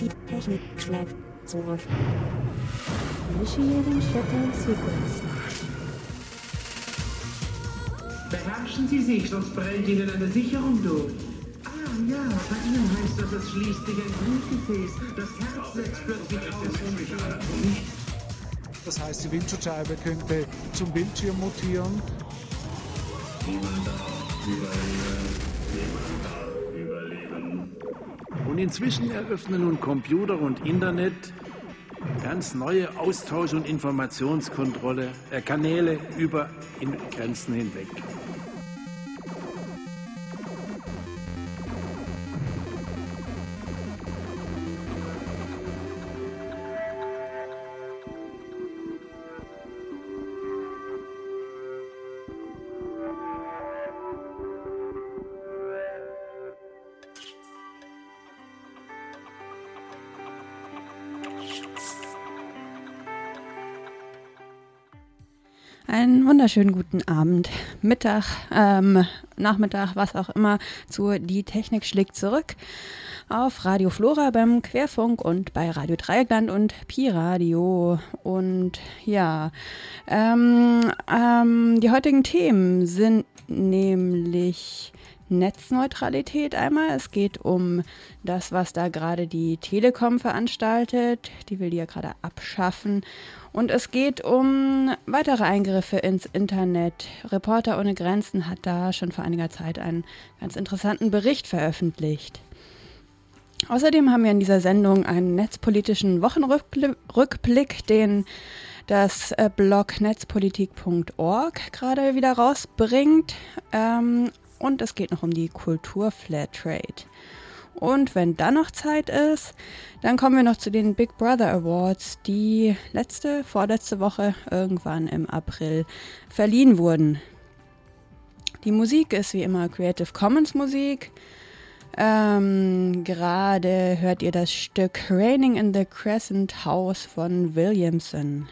Die Technik schlägt zurück. Initiating Shutdown Sequence. Beherrschen Sie sich, sonst brennt Ihnen eine Sicherung durch. Ah ja, bei Ihnen heißt das, es schließt sich ein Blutgefäß. Das Herz setzt plötzlich aus. Das heißt, die Windschutzscheibe könnte zum Bildschirm mutieren. Niemand darf überleben. Niemand. Und inzwischen eröffnen nun Computer und Internet ganz neue Austausch- und Informationskontrolle äh, Kanäle über Grenzen hinweg. Wunderschönen guten Abend, Mittag, ähm, Nachmittag, was auch immer, zu Die Technik schlägt zurück auf Radio Flora beim Querfunk und bei Radio Dreieckland und Pi Radio. Und ja, ähm, ähm, die heutigen Themen sind nämlich Netzneutralität einmal. Es geht um das, was da gerade die Telekom veranstaltet. Die will die ja gerade abschaffen. Und es geht um weitere Eingriffe ins Internet. Reporter ohne Grenzen hat da schon vor einiger Zeit einen ganz interessanten Bericht veröffentlicht. Außerdem haben wir in dieser Sendung einen netzpolitischen Wochenrückblick, den das äh, Blog netzpolitik.org gerade wieder rausbringt. Ähm, und es geht noch um die Kultur Flatrate. Und wenn dann noch Zeit ist, dann kommen wir noch zu den Big Brother Awards, die letzte, vorletzte Woche irgendwann im April verliehen wurden. Die Musik ist wie immer Creative Commons Musik. Ähm, Gerade hört ihr das Stück Raining in the Crescent House von Williamson.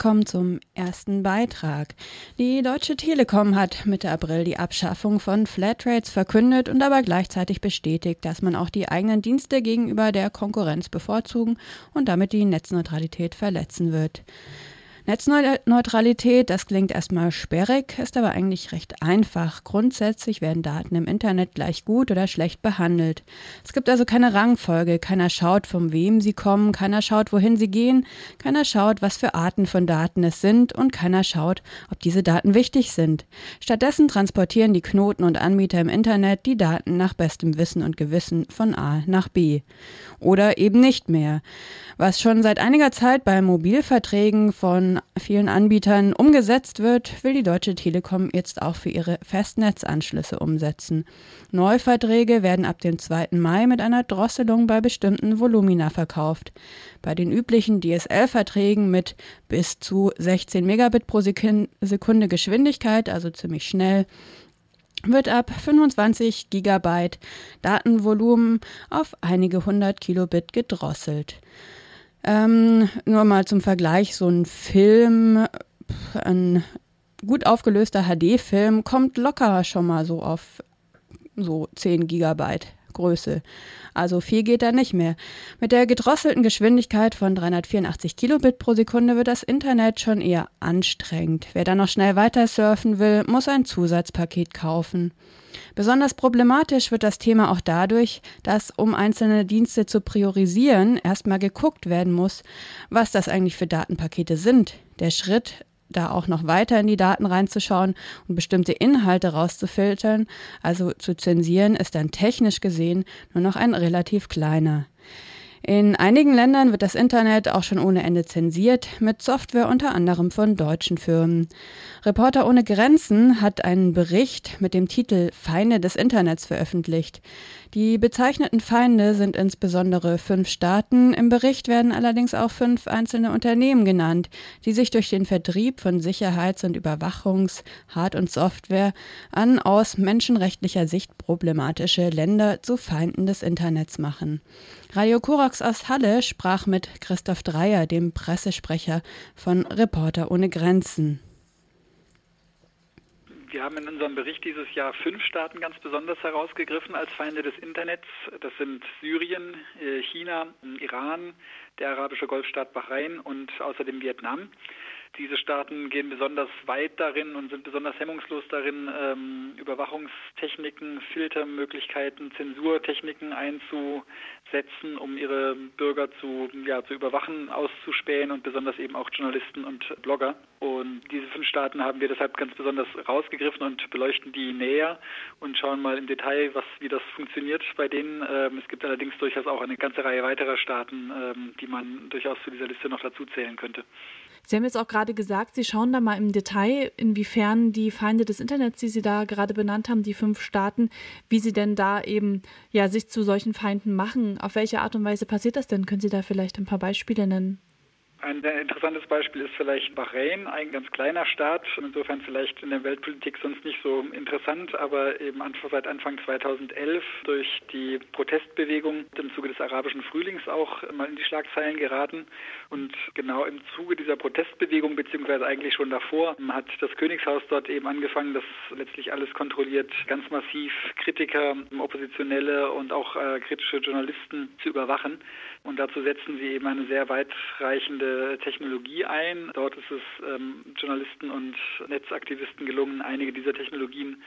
Wir kommen zum ersten Beitrag. Die Deutsche Telekom hat Mitte April die Abschaffung von Flatrates verkündet und aber gleichzeitig bestätigt, dass man auch die eigenen Dienste gegenüber der Konkurrenz bevorzugen und damit die Netzneutralität verletzen wird. Netzneutralität, das klingt erstmal sperrig, ist aber eigentlich recht einfach. Grundsätzlich werden Daten im Internet gleich gut oder schlecht behandelt. Es gibt also keine Rangfolge, keiner schaut, von wem sie kommen, keiner schaut, wohin sie gehen, keiner schaut, was für Arten von Daten es sind und keiner schaut, ob diese Daten wichtig sind. Stattdessen transportieren die Knoten und Anbieter im Internet die Daten nach bestem Wissen und Gewissen von A nach B. Oder eben nicht mehr. Was schon seit einiger Zeit bei Mobilverträgen von vielen Anbietern umgesetzt wird, will die Deutsche Telekom jetzt auch für ihre Festnetzanschlüsse umsetzen. Neuverträge werden ab dem 2. Mai mit einer Drosselung bei bestimmten Volumina verkauft. Bei den üblichen DSL-Verträgen mit bis zu 16 Megabit pro Sekunde Geschwindigkeit, also ziemlich schnell, wird ab 25 Gigabyte Datenvolumen auf einige hundert Kilobit gedrosselt. Ähm, nur mal zum Vergleich, so ein Film, ein gut aufgelöster HD-Film kommt locker schon mal so auf so 10 Gigabyte Größe. Also viel geht da nicht mehr. Mit der gedrosselten Geschwindigkeit von 384 Kilobit pro Sekunde wird das Internet schon eher anstrengend. Wer dann noch schnell weiter surfen will, muss ein Zusatzpaket kaufen. Besonders problematisch wird das Thema auch dadurch, dass, um einzelne Dienste zu priorisieren, erstmal geguckt werden muss, was das eigentlich für Datenpakete sind. Der Schritt, da auch noch weiter in die Daten reinzuschauen und bestimmte Inhalte rauszufiltern, also zu zensieren, ist dann technisch gesehen nur noch ein relativ kleiner. In einigen Ländern wird das Internet auch schon ohne Ende zensiert, mit Software unter anderem von deutschen Firmen. Reporter ohne Grenzen hat einen Bericht mit dem Titel Feinde des Internets veröffentlicht. Die bezeichneten Feinde sind insbesondere fünf Staaten. Im Bericht werden allerdings auch fünf einzelne Unternehmen genannt, die sich durch den Vertrieb von Sicherheits- und Überwachungs-, Hard- und Software an aus menschenrechtlicher Sicht problematische Länder zu Feinden des Internets machen. Radio Korax aus Halle sprach mit Christoph Dreier, dem Pressesprecher von Reporter ohne Grenzen. Wir haben in unserem Bericht dieses Jahr fünf Staaten ganz besonders herausgegriffen als Feinde des Internets. Das sind Syrien, äh, China, Iran, der arabische Golfstaat Bahrain und außerdem Vietnam. Diese Staaten gehen besonders weit darin und sind besonders hemmungslos darin, ähm, Überwachungstechniken, Filtermöglichkeiten, Zensurtechniken einzusetzen, um ihre Bürger zu, ja, zu überwachen, auszuspähen und besonders eben auch Journalisten und Blogger. Und diese fünf Staaten haben wir deshalb ganz besonders rausgegriffen und beleuchten die näher und schauen mal im Detail, was, wie das funktioniert bei denen. Ähm, es gibt allerdings durchaus auch eine ganze Reihe weiterer Staaten, ähm, die man durchaus zu dieser Liste noch dazu zählen könnte. Sie haben jetzt auch gerade gesagt, Sie schauen da mal im Detail, inwiefern die Feinde des Internets, die Sie da gerade benannt haben, die fünf Staaten, wie sie denn da eben ja sich zu solchen Feinden machen. Auf welche Art und Weise passiert das denn? Können Sie da vielleicht ein paar Beispiele nennen? Ein interessantes Beispiel ist vielleicht Bahrain, ein ganz kleiner Staat, insofern vielleicht in der Weltpolitik sonst nicht so interessant, aber eben seit Anfang 2011 durch die Protestbewegung im Zuge des arabischen Frühlings auch mal in die Schlagzeilen geraten. Und genau im Zuge dieser Protestbewegung, beziehungsweise eigentlich schon davor, hat das Königshaus dort eben angefangen, das letztlich alles kontrolliert, ganz massiv Kritiker, Oppositionelle und auch äh, kritische Journalisten zu überwachen. Und dazu setzen sie eben eine sehr weitreichende Technologie ein. Dort ist es ähm, Journalisten und Netzaktivisten gelungen, einige dieser Technologien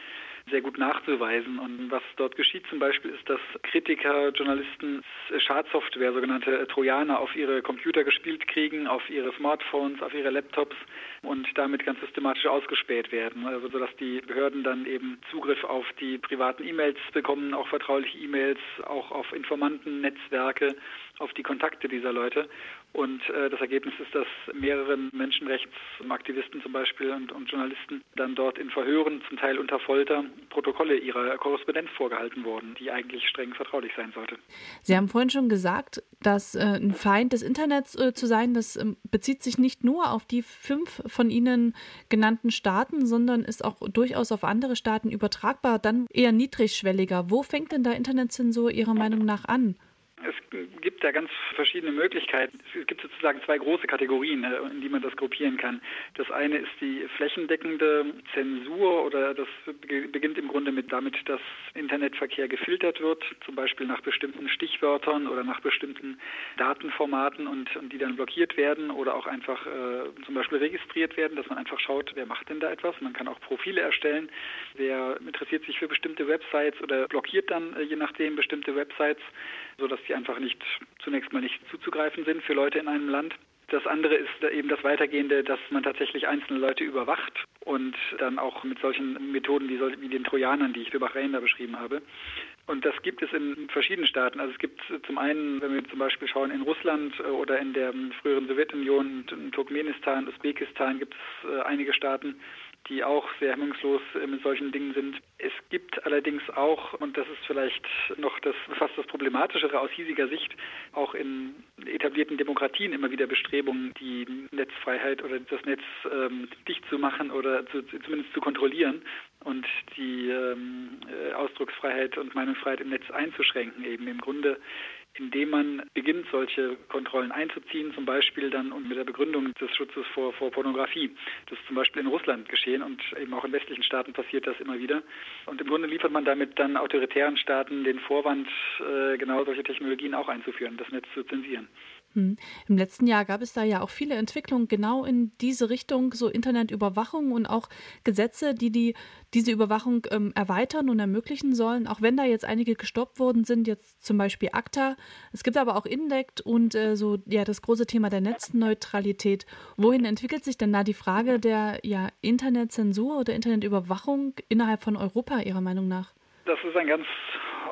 sehr gut nachzuweisen. Und was dort geschieht zum Beispiel ist, dass Kritiker, Journalisten Schadsoftware, sogenannte Trojaner, auf ihre Computer gespielt kriegen, auf ihre Smartphones, auf ihre Laptops und damit ganz systematisch ausgespäht werden. Also sodass die Behörden dann eben Zugriff auf die privaten E-Mails bekommen, auch vertrauliche E-Mails, auch auf Informantennetzwerke, auf die Kontakte dieser Leute. Und äh, das Ergebnis ist, dass mehreren Menschenrechtsaktivisten zum Beispiel und, und, Journalisten dann dort in Verhören, zum Teil unter Folter, Protokolle ihrer Korrespondenz vorgehalten wurden, die eigentlich streng vertraulich sein sollte. Sie haben vorhin schon gesagt, dass äh, ein Feind des Internets äh, zu sein, das ähm, bezieht sich nicht nur auf die fünf von Ihnen genannten Staaten, sondern ist auch durchaus auf andere Staaten übertragbar, dann eher niedrigschwelliger. Wo fängt denn der Internetzensur Ihrer Meinung nach an? Es gibt da ganz verschiedene Möglichkeiten. Es gibt sozusagen zwei große Kategorien, äh, in die man das gruppieren kann. Das eine ist die flächendeckende Zensur oder das beginnt im Grunde mit damit, dass Internetverkehr gefiltert wird, zum Beispiel nach bestimmten Stichwörtern oder nach bestimmten Datenformaten und, und die dann blockiert werden oder auch einfach äh, zum Beispiel registriert werden, dass man einfach schaut, wer macht denn da etwas. Man kann auch Profile erstellen, wer interessiert sich für bestimmte Websites oder blockiert dann äh, je nachdem bestimmte Websites, sodass die einfach nicht zunächst mal nicht zuzugreifen sind für Leute in einem Land. Das andere ist eben das Weitergehende, dass man tatsächlich einzelne Leute überwacht und dann auch mit solchen Methoden wie, wie den Trojanern, die ich für Bahrain da beschrieben habe. Und das gibt es in verschiedenen Staaten. Also es gibt zum einen, wenn wir zum Beispiel schauen, in Russland äh, oder in der früheren Sowjetunion, in Turkmenistan, Usbekistan gibt es äh, einige Staaten, die auch sehr hemmungslos äh, mit solchen Dingen sind. Es gibt allerdings auch, und das ist vielleicht noch das fast das Problematischere aus hiesiger Sicht, auch in etablierten Demokratien immer wieder Bestrebungen, die Netzfreiheit oder das Netz ähm, dicht zu machen oder zu, zumindest zu kontrollieren. und die ähm, äh, Ausdrucksfreiheit und Meinungsfreiheit im Netz einzuschränken, eben im Grunde indem man beginnt, solche Kontrollen einzuziehen, zum Beispiel dann und mit der Begründung des Schutzes vor, vor Pornografie. Das ist zum Beispiel in Russland geschehen und eben auch in westlichen Staaten passiert das immer wieder. Und im Grunde liefert man damit dann autoritären Staaten den Vorwand, äh, genau solche Technologien auch einzuführen, das Netz zu zensieren. Hm. Im letzten Jahr gab es da ja auch viele Entwicklungen genau in diese Richtung, so Internetüberwachung und auch Gesetze, die, die diese Überwachung ähm, erweitern und ermöglichen sollen, auch wenn da jetzt einige gestoppt worden sind, jetzt zum Beispiel ACTA. Es gibt aber auch INDECT und äh, so ja das große Thema der Netzneutralität. Wohin entwickelt sich denn da die Frage der ja, Internetzensur oder Internetüberwachung innerhalb von Europa Ihrer Meinung nach? Das ist ein ganz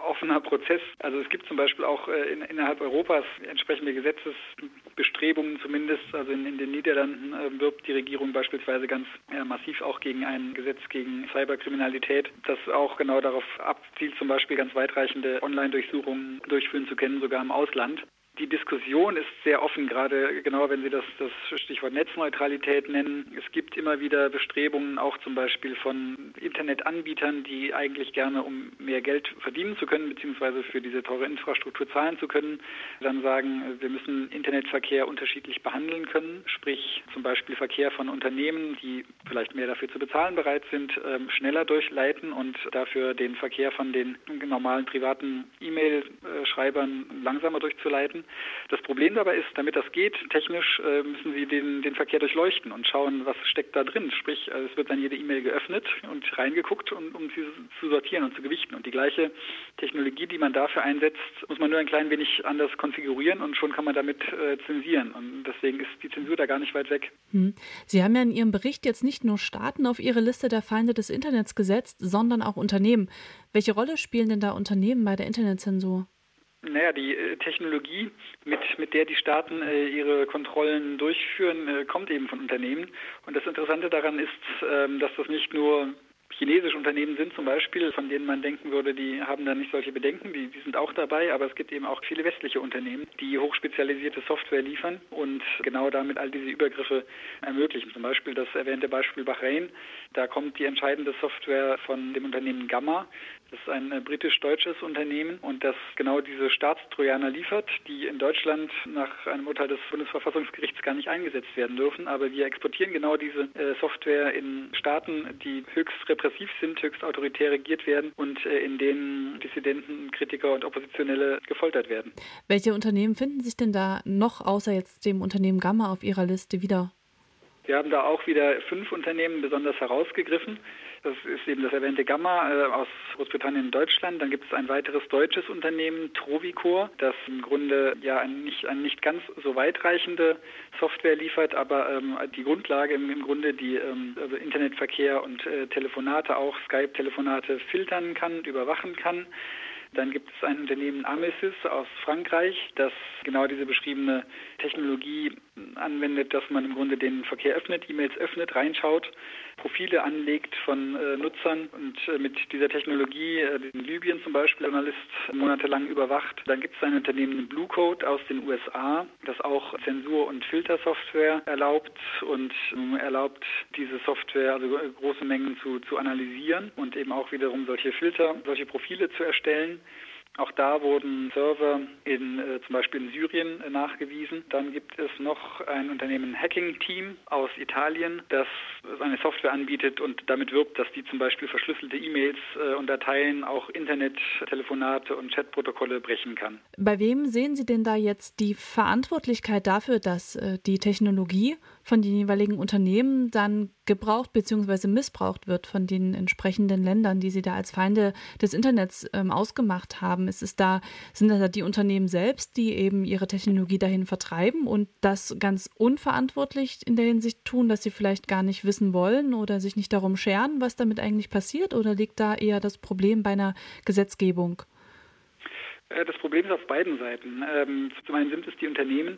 offener Prozess. Also es gibt zum Beispiel auch äh, in, innerhalb Europas entsprechende Gesetzesbestrebungen zumindest. Also in, in den Niederlanden äh, wirbt die Regierung beispielsweise ganz äh, massiv auch gegen ein Gesetz gegen Cyberkriminalität, das auch genau darauf abzielt, zum Beispiel ganz weitreichende Online-Durchsuchungen durchführen zu können, sogar im Ausland. Die Diskussion ist sehr offen, gerade genau wenn Sie das, das Stichwort Netzneutralität nennen. Es gibt immer wieder Bestrebungen, auch zum Beispiel von Internetanbietern, die eigentlich gerne, um mehr Geld verdienen zu können, beziehungsweise für diese teure Infrastruktur zahlen zu können, dann sagen, wir müssen Internetverkehr unterschiedlich behandeln können. Sprich zum Beispiel Verkehr von Unternehmen, die vielleicht mehr dafür zu bezahlen bereit sind, ähm, schneller durchleiten und dafür den Verkehr von den normalen privaten E-Mail-Schreibern langsamer durchzuleiten. Das Problem dabei ist, damit das geht, technisch äh, müssen Sie den, den Verkehr durchleuchten und schauen, was steckt da drin. Sprich, also es wird dann jede E-Mail geöffnet und reingeguckt, um, um sie zu sortieren und zu gewichten. Und die gleiche Technologie, die man dafür einsetzt, muss man nur ein klein wenig anders konfigurieren und schon kann man damit äh, zensieren. Und deswegen ist die Zensur da gar nicht weit weg. Hm. Sie haben ja in Ihrem Bericht jetzt nicht nur Staaten auf Ihre Liste der Feinde des Internets gesetzt, sondern auch Unternehmen. Welche Rolle spielen denn da Unternehmen bei der Internetzensur? Naja, die äh, Technologie, mit, mit der die Staaten äh, ihre Kontrollen durchführen, äh, kommt eben von Unternehmen. Und das Interessante daran ist, ähm, dass das nicht nur chinesische Unternehmen sind zum Beispiel, von denen man denken würde, die haben da nicht solche Bedenken, die, die sind auch dabei, aber es gibt eben auch viele westliche Unternehmen, die hochspezialisierte Software liefern und genau damit all diese Übergriffe ermöglichen. Zum Beispiel das erwähnte Beispiel Bahrain, da kommt die entscheidende Software von dem Unternehmen Gamma, das ist ein äh, britisch-deutsches Unternehmen und das genau diese Staatstrojaner liefert, die in Deutschland nach einem Urteil des Bundesverfassungsgerichts gar nicht eingesetzt werden dürfen. Aber wir exportieren genau diese äh, Software in Staaten, die höchst repressiv sind, höchst autoritär regiert werden und äh, in denen Dissidenten, Kritiker und Oppositionelle gefoltert werden. Welche Unternehmen finden sich denn da noch außer jetzt dem Unternehmen Gamma auf Ihrer Liste wieder? Wir haben da auch wieder fünf Unternehmen besonders herausgegriffen. Das ist eben das erwähnte Gamma äh, aus Großbritannien und Deutschland. Dann gibt es ein weiteres deutsches Unternehmen, Trovicor, das im Grunde ja ein nicht, ein nicht ganz so weitreichende Software liefert, aber ähm, die Grundlage im, im Grunde die ähm, also Internetverkehr und äh, Telefonate, auch Skype-Telefonate filtern kann, überwachen kann. Dann gibt es ein Unternehmen Amisys aus Frankreich, das genau diese beschriebene Technologie anwendet, dass man im Grunde den Verkehr öffnet, E-Mails öffnet, reinschaut, Profile anlegt von äh, Nutzern und äh, mit dieser Technologie äh, in Libyen zum Beispiel Journalist monatelang überwacht. Dann gibt es ein Unternehmen Blue Code aus den USA, das auch Zensur- und Filtersoftware erlaubt und ähm, erlaubt diese Software, also äh, große Mengen zu, zu analysieren und eben auch wiederum solche Filter, solche Profile zu erstellen. Auch da wurden Server in, äh, zum Beispiel in Syrien äh, nachgewiesen. Dann gibt es noch ein Unternehmen Hacking Team aus Italien, das eine Software anbietet und damit wirbt, dass die zum Beispiel verschlüsselte E-Mails äh, und Dateien, auch Internet-Telefonate und Chatprotokolle brechen kann. Bei wem sehen Sie denn da jetzt die Verantwortlichkeit dafür, dass äh, die Technologie von den jeweiligen Unternehmen dann gebraucht bzw. missbraucht wird von den entsprechenden Ländern, die sie da als Feinde des Internets ähm, ausgemacht haben. Ist es da, sind das da die Unternehmen selbst, die eben ihre Technologie dahin vertreiben und das ganz unverantwortlich in der Hinsicht tun, dass sie vielleicht gar nicht wissen wollen oder sich nicht darum scheren, was damit eigentlich passiert? Oder liegt da eher das Problem bei einer Gesetzgebung? Äh, das Problem ist auf beiden Seiten. Ähm, zum einen sind es die Unternehmen,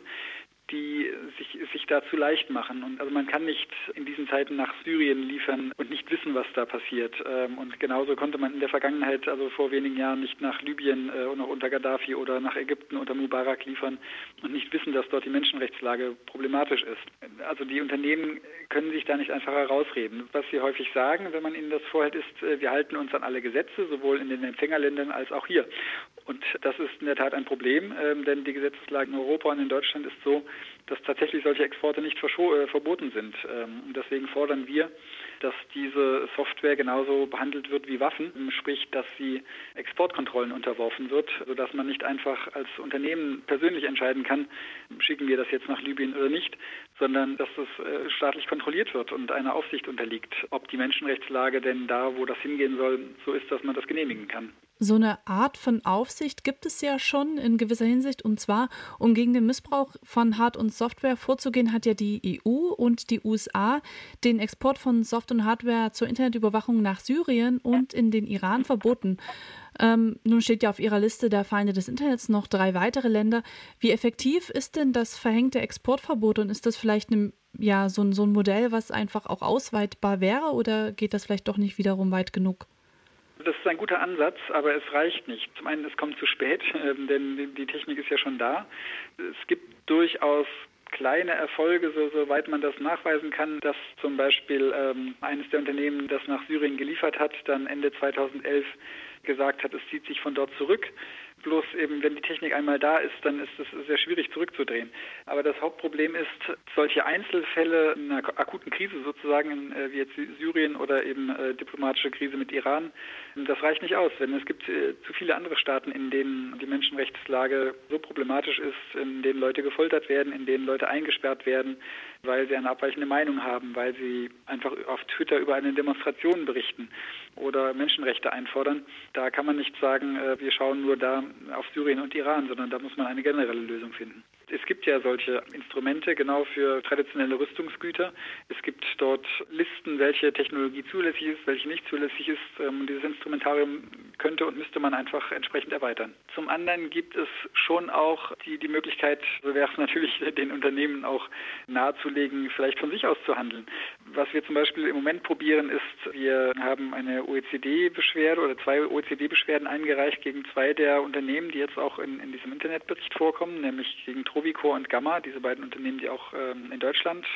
die sich, sich da zu leicht machen. Und also man kann nicht in diesen Zeiten nach Syrien liefern und nicht wissen, was da passiert. Ähm, und genauso konnte man in der Vergangenheit, also vor wenigen Jahren, nicht nach Libyen äh, noch unter Gaddafi oder nach Ägypten unter Mubarak liefern und nicht wissen, dass dort die Menschenrechtslage problematisch ist. Also die Unternehmen können sich da nicht einfach herausreden. Was sie häufig sagen, wenn man ihnen das vorhält, ist, äh, wir halten uns an alle Gesetze, sowohl in den Empfängerländern als auch hier. Und das ist in der Tat ein Problem, ähm, denn die Gesetzeslage in Europa und in Deutschland ist so, dass tatsächlich solche Exporte nicht äh, verboten sind. Ähm, und deswegen fordern wir, dass diese Software genauso behandelt wird wie Waffen, sprich, dass sie Exportkontrollen unterworfen wird, sodass man nicht einfach als Unternehmen persönlich entscheiden kann, schicken wir das jetzt nach Libyen oder nicht, sondern dass das äh, staatlich kontrolliert wird und einer Aufsicht unterliegt, ob die Menschenrechtslage denn da, wo das hingehen soll, so ist, dass man das genehmigen kann. So eine Art von Aufsicht gibt es ja schon in gewisser Hinsicht. Und zwar, um gegen den Missbrauch von Hard- und Software vorzugehen, hat ja die EU und die USA den Export von Soft- und Hardware zur Internetüberwachung nach Syrien und in den Iran verboten. Ähm, nun steht ja auf Ihrer Liste der Feinde des Internets noch drei weitere Länder. Wie effektiv ist denn das verhängte Exportverbot und ist das vielleicht eine, ja, so, so ein Modell, was einfach auch ausweitbar wäre oder geht das vielleicht doch nicht wiederum weit genug? Das ist ein guter Ansatz, aber es reicht nicht. Zum einen, es kommt zu spät, äh, denn die Technik ist ja schon da. Es gibt durchaus kleine Erfolge, so, soweit man das nachweisen kann, dass zum Beispiel ähm, eines der Unternehmen, das nach Syrien geliefert hat, dann Ende 2011 gesagt hat, es zieht sich von dort zurück. Bloß eben, wenn die Technik einmal da ist, dann ist es sehr schwierig zurückzudrehen. Aber das Hauptproblem ist, solche Einzelfälle in einer akuten Krise sozusagen, äh, wie jetzt Syrien oder eben äh, diplomatische Krise mit Iran, das reicht nicht aus. Denn es gibt äh, zu viele andere Staaten, in denen die Menschenrechtslage so problematisch ist, in denen Leute gefoltert werden, in denen Leute eingesperrt werden, weil sie eine abweichende Meinung haben, weil sie einfach auf Twitter über eine Demonstration berichten oder Menschenrechte einfordern. Da kann man nicht sagen, äh, wir schauen nur da auf Syrien und Iran, sondern da muss man eine generelle Lösung finden. Es gibt ja solche Instrumente genau für traditionelle Rüstungsgüter. Es gibt dort Listen, welche Technologie zulässig ist, welche nicht zulässig ist. Ähm, und dieses Instrumentarium könnte und müsste man einfach entsprechend erweitern. Zum anderen gibt es schon auch die, die Möglichkeit, so wäre es natürlich den Unternehmen auch nahezulegen, vielleicht von sich aus zu handeln. Was wir zum Beispiel im Moment probieren ist, wir haben eine OECD-Beschwerde oder zwei OECD-Beschwerden eingereicht gegen zwei der Unternehmen, die jetzt auch in, in diesem Internetbericht vorkommen, nämlich gegen Trovicor und Gamma, diese beiden Unternehmen, die auch ähm, in Deutschland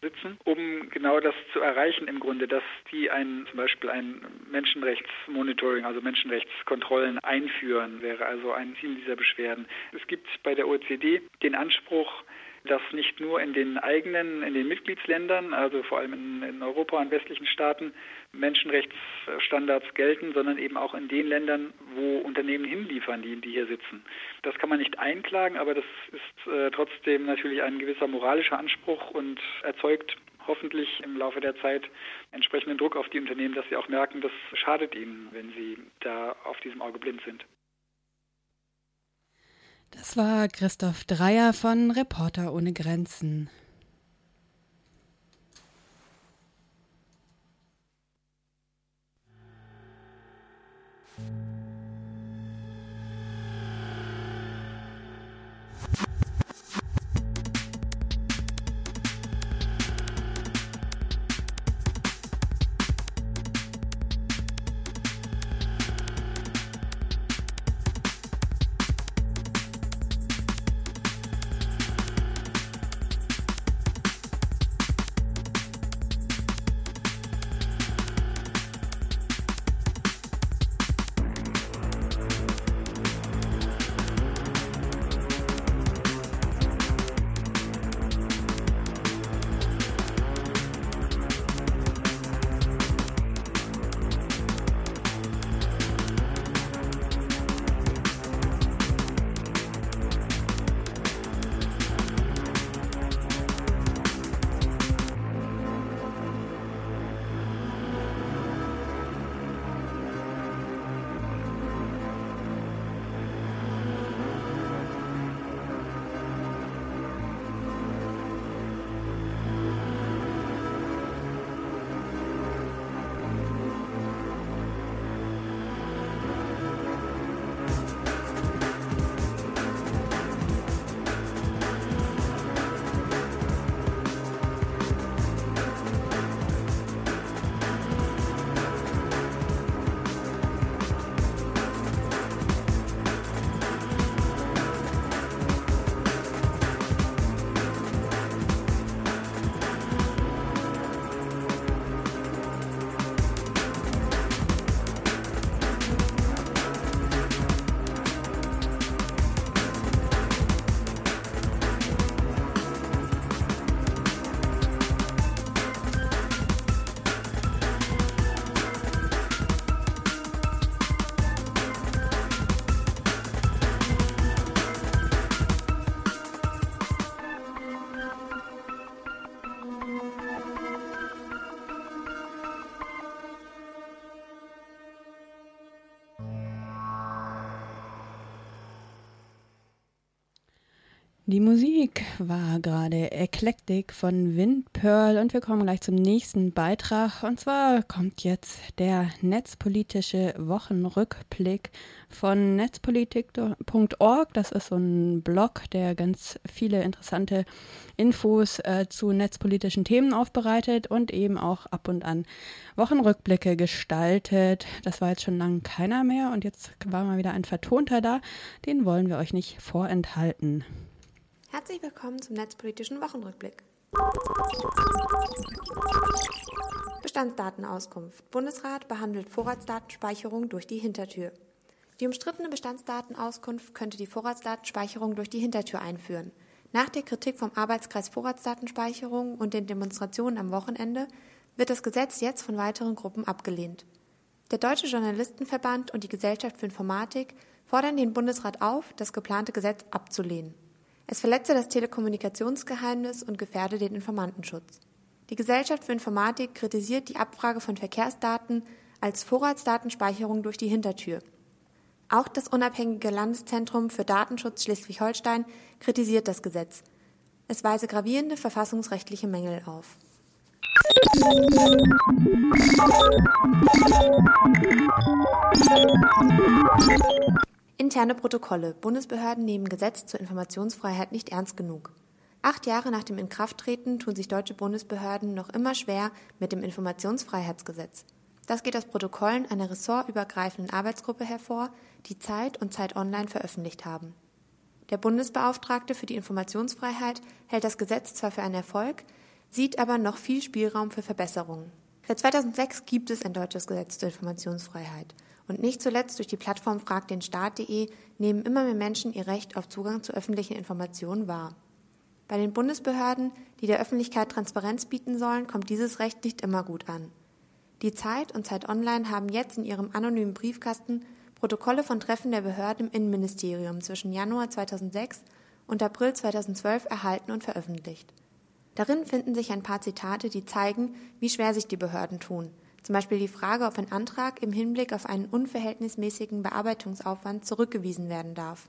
sitzen, um genau das zu erreichen im Grunde, dass die ein, zum Beispiel ein Menschenrechtsmonitoring, also Menschenrechtskontrollen einführen, wäre also ein Ziel dieser Beschwerden. Es gibt bei der OECD den Anspruch, dass nicht nur in den eigenen, in den Mitgliedsländern, also vor allem in, in Europa und westlichen Staaten, Menschenrechtsstandards gelten, sondern eben auch in den Ländern, wo Unternehmen hinliefern, die, die hier sitzen. Das kann man nicht einklagen, aber das ist äh, trotzdem natürlich ein gewisser moralischer Anspruch und erzeugt hoffentlich im Laufe der Zeit entsprechenden Druck auf die Unternehmen, dass sie auch merken, das schadet ihnen, wenn sie da auf diesem Auge blind sind. Das war Christoph Dreier von Reporter ohne Grenzen. Die Musik war gerade Eclectic von Windpearl und wir kommen gleich zum nächsten Beitrag. Und zwar kommt jetzt der netzpolitische Wochenrückblick von netzpolitik.org. Das ist so ein Blog, der ganz viele interessante Infos äh, zu netzpolitischen Themen aufbereitet und eben auch ab und an Wochenrückblicke gestaltet. Das war jetzt schon lange keiner mehr und jetzt war mal wieder ein Vertonter da. Den wollen wir euch nicht vorenthalten. Herzlich willkommen zum Netzpolitischen Wochenrückblick. Bestandsdatenauskunft. Bundesrat behandelt Vorratsdatenspeicherung durch die Hintertür. Die umstrittene Bestandsdatenauskunft könnte die Vorratsdatenspeicherung durch die Hintertür einführen. Nach der Kritik vom Arbeitskreis Vorratsdatenspeicherung und den Demonstrationen am Wochenende wird das Gesetz jetzt von weiteren Gruppen abgelehnt. Der Deutsche Journalistenverband und die Gesellschaft für Informatik fordern den Bundesrat auf, das geplante Gesetz abzulehnen. Es verletze das Telekommunikationsgeheimnis und gefährde den Informantenschutz. Die Gesellschaft für Informatik kritisiert die Abfrage von Verkehrsdaten als Vorratsdatenspeicherung durch die Hintertür. Auch das unabhängige Landeszentrum für Datenschutz Schleswig-Holstein kritisiert das Gesetz. Es weise gravierende verfassungsrechtliche Mängel auf. Interne Protokolle. Bundesbehörden nehmen Gesetz zur Informationsfreiheit nicht ernst genug. Acht Jahre nach dem Inkrafttreten tun sich deutsche Bundesbehörden noch immer schwer mit dem Informationsfreiheitsgesetz. Das geht aus Protokollen einer ressortübergreifenden Arbeitsgruppe hervor, die Zeit und Zeit Online veröffentlicht haben. Der Bundesbeauftragte für die Informationsfreiheit hält das Gesetz zwar für einen Erfolg, sieht aber noch viel Spielraum für Verbesserungen. Seit 2006 gibt es ein deutsches Gesetz zur Informationsfreiheit. Und nicht zuletzt durch die Plattform fragtdenstaat.de nehmen immer mehr Menschen ihr Recht auf Zugang zu öffentlichen Informationen wahr. Bei den Bundesbehörden, die der Öffentlichkeit Transparenz bieten sollen, kommt dieses Recht nicht immer gut an. Die Zeit und Zeit Online haben jetzt in ihrem anonymen Briefkasten Protokolle von Treffen der Behörden im Innenministerium zwischen Januar 2006 und April 2012 erhalten und veröffentlicht. Darin finden sich ein paar Zitate, die zeigen, wie schwer sich die Behörden tun, zum Beispiel die Frage, ob ein Antrag im Hinblick auf einen unverhältnismäßigen Bearbeitungsaufwand zurückgewiesen werden darf.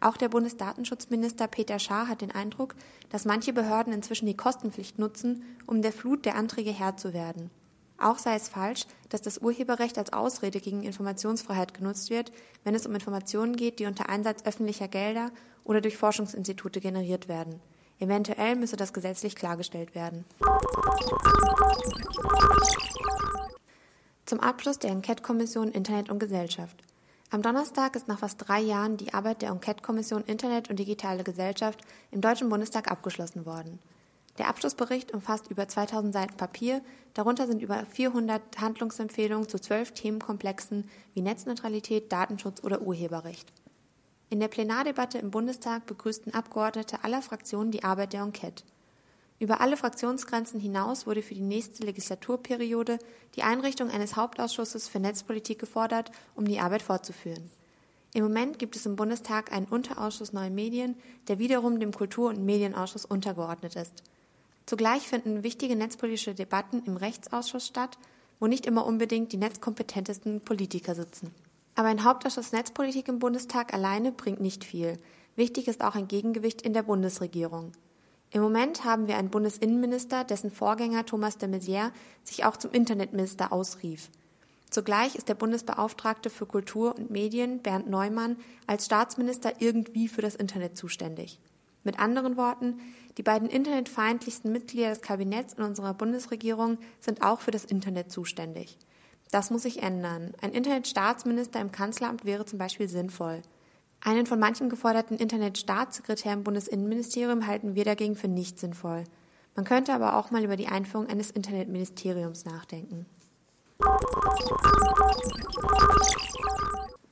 Auch der Bundesdatenschutzminister Peter Schaar hat den Eindruck, dass manche Behörden inzwischen die Kostenpflicht nutzen, um der Flut der Anträge Herr zu werden. Auch sei es falsch, dass das Urheberrecht als Ausrede gegen Informationsfreiheit genutzt wird, wenn es um Informationen geht, die unter Einsatz öffentlicher Gelder oder durch Forschungsinstitute generiert werden. Eventuell müsse das gesetzlich klargestellt werden. Zum Abschluss der Enquete-Kommission Internet und Gesellschaft. Am Donnerstag ist nach fast drei Jahren die Arbeit der Enquete-Kommission Internet und digitale Gesellschaft im Deutschen Bundestag abgeschlossen worden. Der Abschlussbericht umfasst über 2000 Seiten Papier, darunter sind über 400 Handlungsempfehlungen zu zwölf Themenkomplexen wie Netzneutralität, Datenschutz oder Urheberrecht. In der Plenardebatte im Bundestag begrüßten Abgeordnete aller Fraktionen die Arbeit der Enquete. Über alle Fraktionsgrenzen hinaus wurde für die nächste Legislaturperiode die Einrichtung eines Hauptausschusses für Netzpolitik gefordert, um die Arbeit fortzuführen. Im Moment gibt es im Bundestag einen Unterausschuss Neue Medien, der wiederum dem Kultur- und Medienausschuss untergeordnet ist. Zugleich finden wichtige netzpolitische Debatten im Rechtsausschuss statt, wo nicht immer unbedingt die netzkompetentesten Politiker sitzen. Aber ein Hauptausschuss Netzpolitik im Bundestag alleine bringt nicht viel. Wichtig ist auch ein Gegengewicht in der Bundesregierung. Im Moment haben wir einen Bundesinnenminister, dessen Vorgänger Thomas de Maizière sich auch zum Internetminister ausrief. Zugleich ist der Bundesbeauftragte für Kultur und Medien, Bernd Neumann, als Staatsminister irgendwie für das Internet zuständig. Mit anderen Worten, die beiden internetfeindlichsten Mitglieder des Kabinetts in unserer Bundesregierung sind auch für das Internet zuständig. Das muss sich ändern. Ein Internetstaatsminister im Kanzleramt wäre zum Beispiel sinnvoll. Einen von manchen geforderten Internetstaatssekretär im Bundesinnenministerium halten wir dagegen für nicht sinnvoll. Man könnte aber auch mal über die Einführung eines Internetministeriums nachdenken.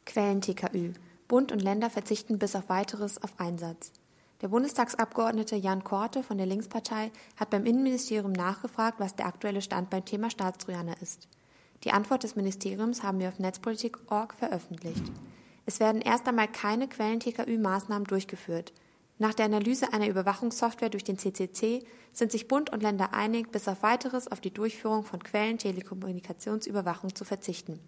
Quellen-TKÜ. Bund und Länder verzichten bis auf weiteres auf Einsatz. Der Bundestagsabgeordnete Jan Korte von der Linkspartei hat beim Innenministerium nachgefragt, was der aktuelle Stand beim Thema Staatstrojaner ist. Die Antwort des Ministeriums haben wir auf netzpolitik.org veröffentlicht. Es werden erst einmal keine Quellen-TKÜ-Maßnahmen durchgeführt. Nach der Analyse einer Überwachungssoftware durch den CCC sind sich Bund und Länder einig, bis auf weiteres auf die Durchführung von Quellen-Telekommunikationsüberwachung zu verzichten.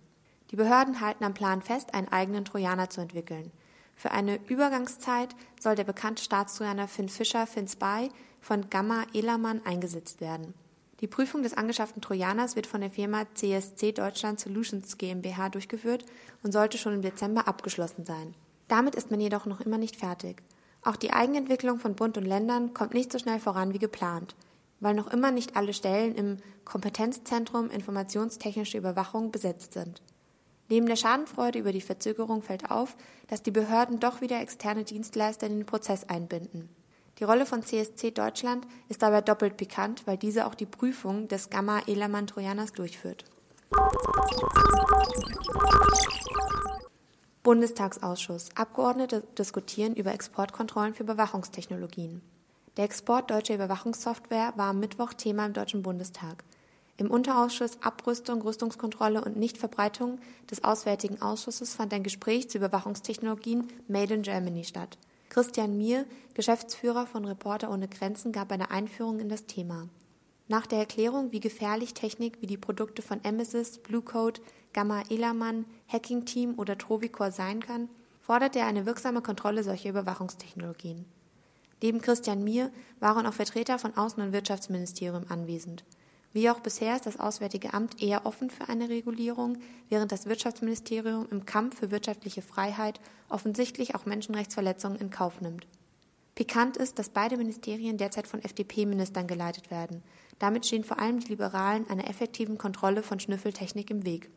Die Behörden halten am Plan fest, einen eigenen Trojaner zu entwickeln. Für eine Übergangszeit soll der bekannte Staatstrojaner Finn Fischer Finn Spy von Gamma Elermann eingesetzt werden. Die Prüfung des angeschafften Trojaners wird von der Firma CSC Deutschland Solutions GmbH durchgeführt und sollte schon im Dezember abgeschlossen sein. Damit ist man jedoch noch immer nicht fertig. Auch die Eigenentwicklung von Bund und Ländern kommt nicht so schnell voran wie geplant, weil noch immer nicht alle Stellen im Kompetenzzentrum Informationstechnische Überwachung besetzt sind. Neben der Schadenfreude über die Verzögerung fällt auf, dass die Behörden doch wieder externe Dienstleister in den Prozess einbinden. Die Rolle von CSC Deutschland ist dabei doppelt pikant, weil diese auch die Prüfung des Gamma-Elermann-Trojaners durchführt. Bundestagsausschuss. Abgeordnete diskutieren über Exportkontrollen für Überwachungstechnologien. Der Export deutscher Überwachungssoftware war am Mittwoch Thema im Deutschen Bundestag. Im Unterausschuss Abrüstung, Rüstungskontrolle und Nichtverbreitung des Auswärtigen Ausschusses fand ein Gespräch zu Überwachungstechnologien Made in Germany statt. Christian Mier, Geschäftsführer von Reporter ohne Grenzen, gab eine Einführung in das Thema. Nach der Erklärung, wie gefährlich Technik wie die Produkte von Emesis, Bluecode, Gamma Elermann, Hacking Team oder Trovicor sein kann, forderte er eine wirksame Kontrolle solcher Überwachungstechnologien. Neben Christian Mier waren auch Vertreter von Außen- und Wirtschaftsministerium anwesend. Wie auch bisher ist das Auswärtige Amt eher offen für eine Regulierung, während das Wirtschaftsministerium im Kampf für wirtschaftliche Freiheit offensichtlich auch Menschenrechtsverletzungen in Kauf nimmt. Pikant ist, dass beide Ministerien derzeit von FDP-Ministern geleitet werden. Damit stehen vor allem die Liberalen einer effektiven Kontrolle von Schnüffeltechnik im Weg.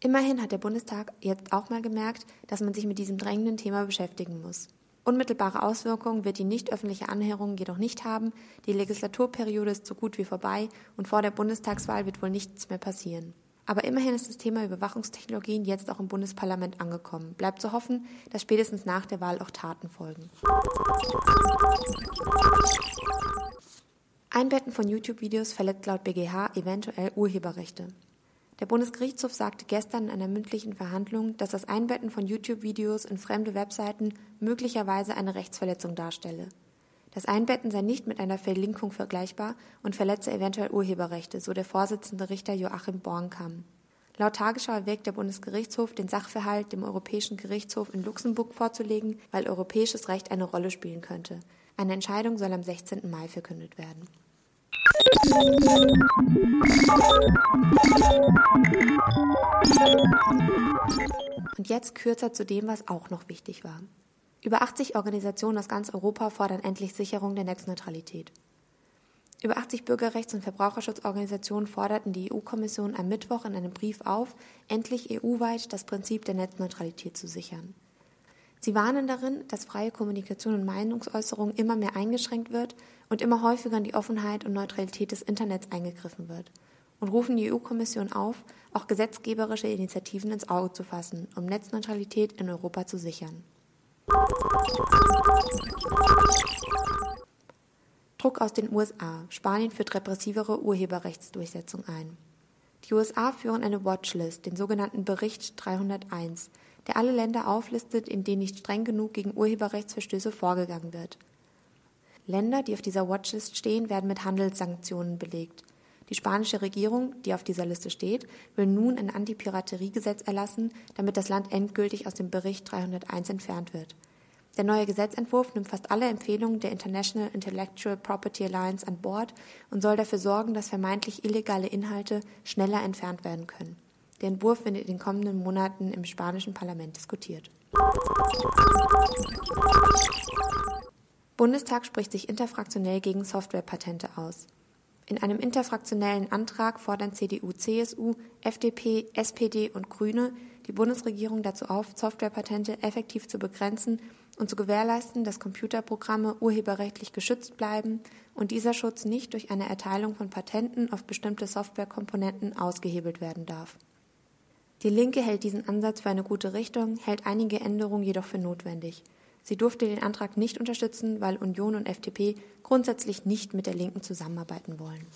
Immerhin hat der Bundestag jetzt auch mal gemerkt, dass man sich mit diesem drängenden Thema beschäftigen muss. Unmittelbare Auswirkungen wird die nicht öffentliche Anhörung jedoch nicht haben. Die Legislaturperiode ist so gut wie vorbei und vor der Bundestagswahl wird wohl nichts mehr passieren. Aber immerhin ist das Thema Überwachungstechnologien jetzt auch im Bundesparlament angekommen. Bleibt zu hoffen, dass spätestens nach der Wahl auch Taten folgen. Einbetten von YouTube-Videos verletzt laut BGH eventuell Urheberrechte. Der Bundesgerichtshof sagte gestern in einer mündlichen Verhandlung, dass das Einbetten von YouTube-Videos in fremde Webseiten möglicherweise eine Rechtsverletzung darstelle. Das Einbetten sei nicht mit einer Verlinkung vergleichbar und verletze eventuell Urheberrechte, so der Vorsitzende Richter Joachim Bornkamm. Laut Tagesschau erwägt der Bundesgerichtshof, den Sachverhalt dem Europäischen Gerichtshof in Luxemburg vorzulegen, weil europäisches Recht eine Rolle spielen könnte. Eine Entscheidung soll am 16. Mai verkündet werden. Und jetzt kürzer zu dem, was auch noch wichtig war. Über 80 Organisationen aus ganz Europa fordern endlich Sicherung der Netzneutralität. Über 80 Bürgerrechts- und Verbraucherschutzorganisationen forderten die EU-Kommission am Mittwoch in einem Brief auf, endlich EU-weit das Prinzip der Netzneutralität zu sichern. Sie warnen darin, dass freie Kommunikation und Meinungsäußerung immer mehr eingeschränkt wird und immer häufiger in die Offenheit und Neutralität des Internets eingegriffen wird und rufen die EU-Kommission auf, auch gesetzgeberische Initiativen ins Auge zu fassen, um Netzneutralität in Europa zu sichern. Druck aus den USA. Spanien führt repressivere Urheberrechtsdurchsetzung ein. Die USA führen eine Watchlist, den sogenannten Bericht 301, der alle Länder auflistet, in denen nicht streng genug gegen Urheberrechtsverstöße vorgegangen wird. Länder, die auf dieser Watchlist stehen, werden mit Handelssanktionen belegt. Die spanische Regierung, die auf dieser Liste steht, will nun ein Antipirateriegesetz erlassen, damit das Land endgültig aus dem Bericht 301 entfernt wird. Der neue Gesetzentwurf nimmt fast alle Empfehlungen der International Intellectual Property Alliance an Bord und soll dafür sorgen, dass vermeintlich illegale Inhalte schneller entfernt werden können. Der Entwurf wird in den kommenden Monaten im spanischen Parlament diskutiert. Bundestag spricht sich interfraktionell gegen Softwarepatente aus. In einem interfraktionellen Antrag fordern CDU, CSU, FDP, SPD und Grüne die Bundesregierung dazu auf, Softwarepatente effektiv zu begrenzen und zu gewährleisten, dass Computerprogramme urheberrechtlich geschützt bleiben und dieser Schutz nicht durch eine Erteilung von Patenten auf bestimmte Softwarekomponenten ausgehebelt werden darf. Die Linke hält diesen Ansatz für eine gute Richtung, hält einige Änderungen jedoch für notwendig. Sie durfte den Antrag nicht unterstützen, weil Union und FDP grundsätzlich nicht mit der Linken zusammenarbeiten wollen.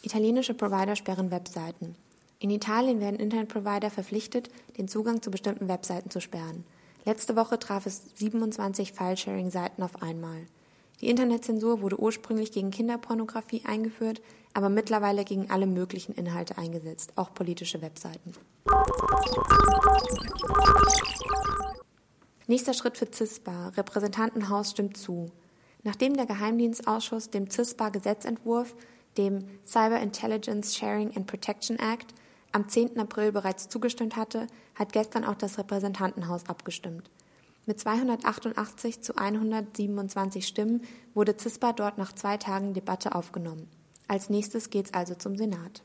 Italienische Provider sperren Webseiten. In Italien werden Internetprovider verpflichtet, den Zugang zu bestimmten Webseiten zu sperren. Letzte Woche traf es 27 File-Sharing-Seiten auf einmal. Die Internetzensur wurde ursprünglich gegen Kinderpornografie eingeführt, aber mittlerweile gegen alle möglichen Inhalte eingesetzt, auch politische Webseiten. Nächster Schritt für CISPA. Repräsentantenhaus stimmt zu. Nachdem der Geheimdienstausschuss dem CISPA-Gesetzentwurf, dem Cyber Intelligence Sharing and Protection Act, am 10. April bereits zugestimmt hatte, hat gestern auch das Repräsentantenhaus abgestimmt. Mit 288 zu 127 Stimmen wurde CISPA dort nach zwei Tagen Debatte aufgenommen. Als nächstes geht's also zum Senat.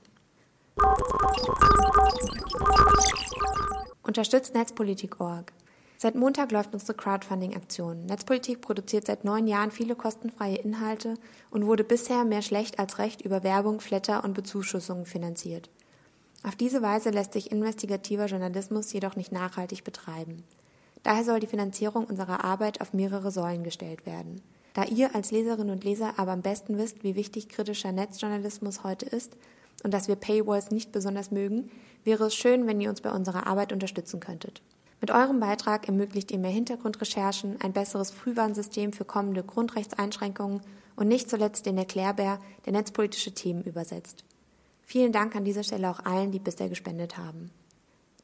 Unterstützt Netzpolitik.org. Seit Montag läuft unsere Crowdfunding-Aktion. Netzpolitik produziert seit neun Jahren viele kostenfreie Inhalte und wurde bisher mehr schlecht als recht über Werbung, Flatter und Bezuschussungen finanziert. Auf diese Weise lässt sich investigativer Journalismus jedoch nicht nachhaltig betreiben. Daher soll die Finanzierung unserer Arbeit auf mehrere Säulen gestellt werden. Da ihr als Leserinnen und Leser aber am besten wisst, wie wichtig kritischer Netzjournalismus heute ist und dass wir Paywalls nicht besonders mögen, wäre es schön, wenn ihr uns bei unserer Arbeit unterstützen könntet. Mit eurem Beitrag ermöglicht ihr mehr Hintergrundrecherchen, ein besseres Frühwarnsystem für kommende Grundrechtseinschränkungen und nicht zuletzt den Erklärbär, der netzpolitische Themen übersetzt. Vielen Dank an dieser Stelle auch allen, die bisher gespendet haben.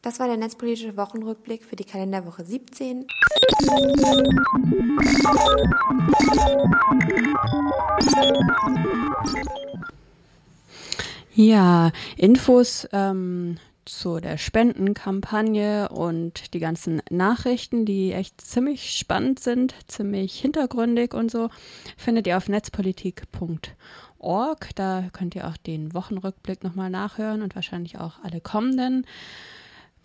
Das war der netzpolitische Wochenrückblick für die Kalenderwoche 17. Ja, Infos ähm, zu der Spendenkampagne und die ganzen Nachrichten, die echt ziemlich spannend sind, ziemlich hintergründig und so, findet ihr auf netzpolitik.org. Da könnt ihr auch den Wochenrückblick nochmal nachhören und wahrscheinlich auch alle kommenden.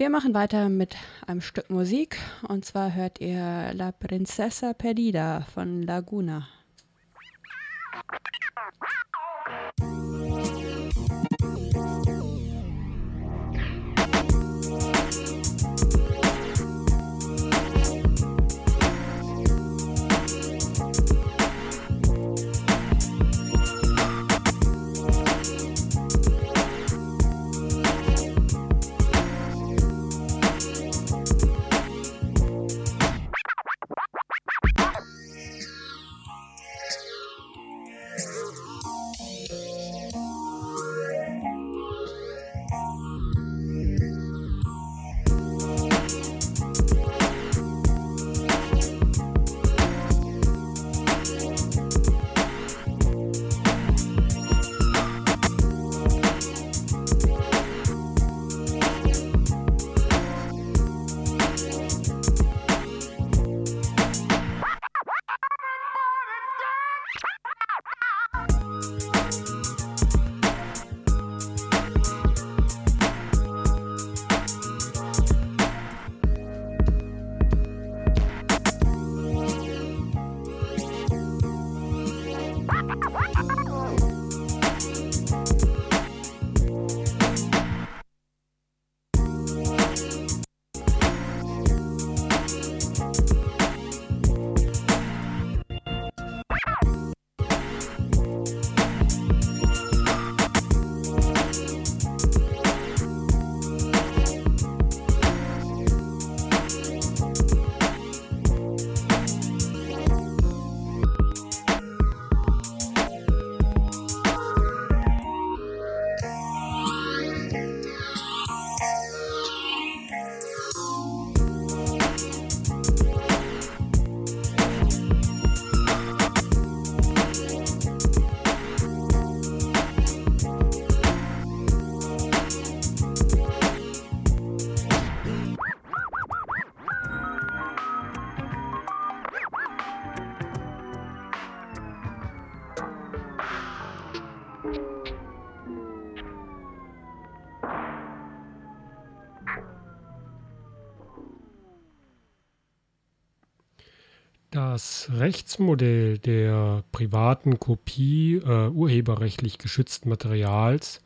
Wir machen weiter mit einem Stück Musik und zwar hört ihr La Princesa Perdida von Laguna. Das Rechtsmodell der privaten Kopie äh, urheberrechtlich geschützten Materials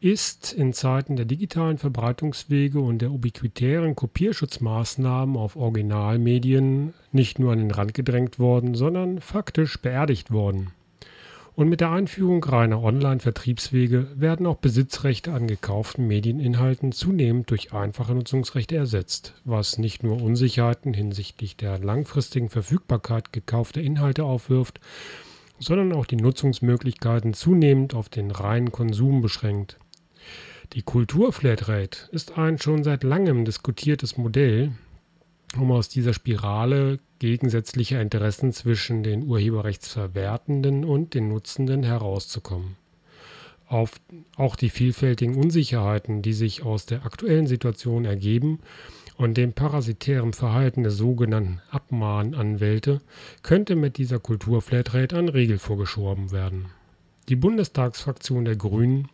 ist in Zeiten der digitalen Verbreitungswege und der ubiquitären Kopierschutzmaßnahmen auf Originalmedien nicht nur an den Rand gedrängt worden, sondern faktisch beerdigt worden. Und mit der Einführung reiner Online-Vertriebswege werden auch Besitzrechte an gekauften Medieninhalten zunehmend durch einfache Nutzungsrechte ersetzt, was nicht nur Unsicherheiten hinsichtlich der langfristigen Verfügbarkeit gekaufter Inhalte aufwirft, sondern auch die Nutzungsmöglichkeiten zunehmend auf den reinen Konsum beschränkt. Die Kulturflatrate ist ein schon seit langem diskutiertes Modell, um aus dieser Spirale gegensätzlicher Interessen zwischen den Urheberrechtsverwertenden und den Nutzenden herauszukommen. Auf auch die vielfältigen Unsicherheiten, die sich aus der aktuellen Situation ergeben und dem parasitären Verhalten der sogenannten Abmahnanwälte, könnte mit dieser Kulturflatrate ein Riegel vorgeschoben werden. Die Bundestagsfraktion der Grünen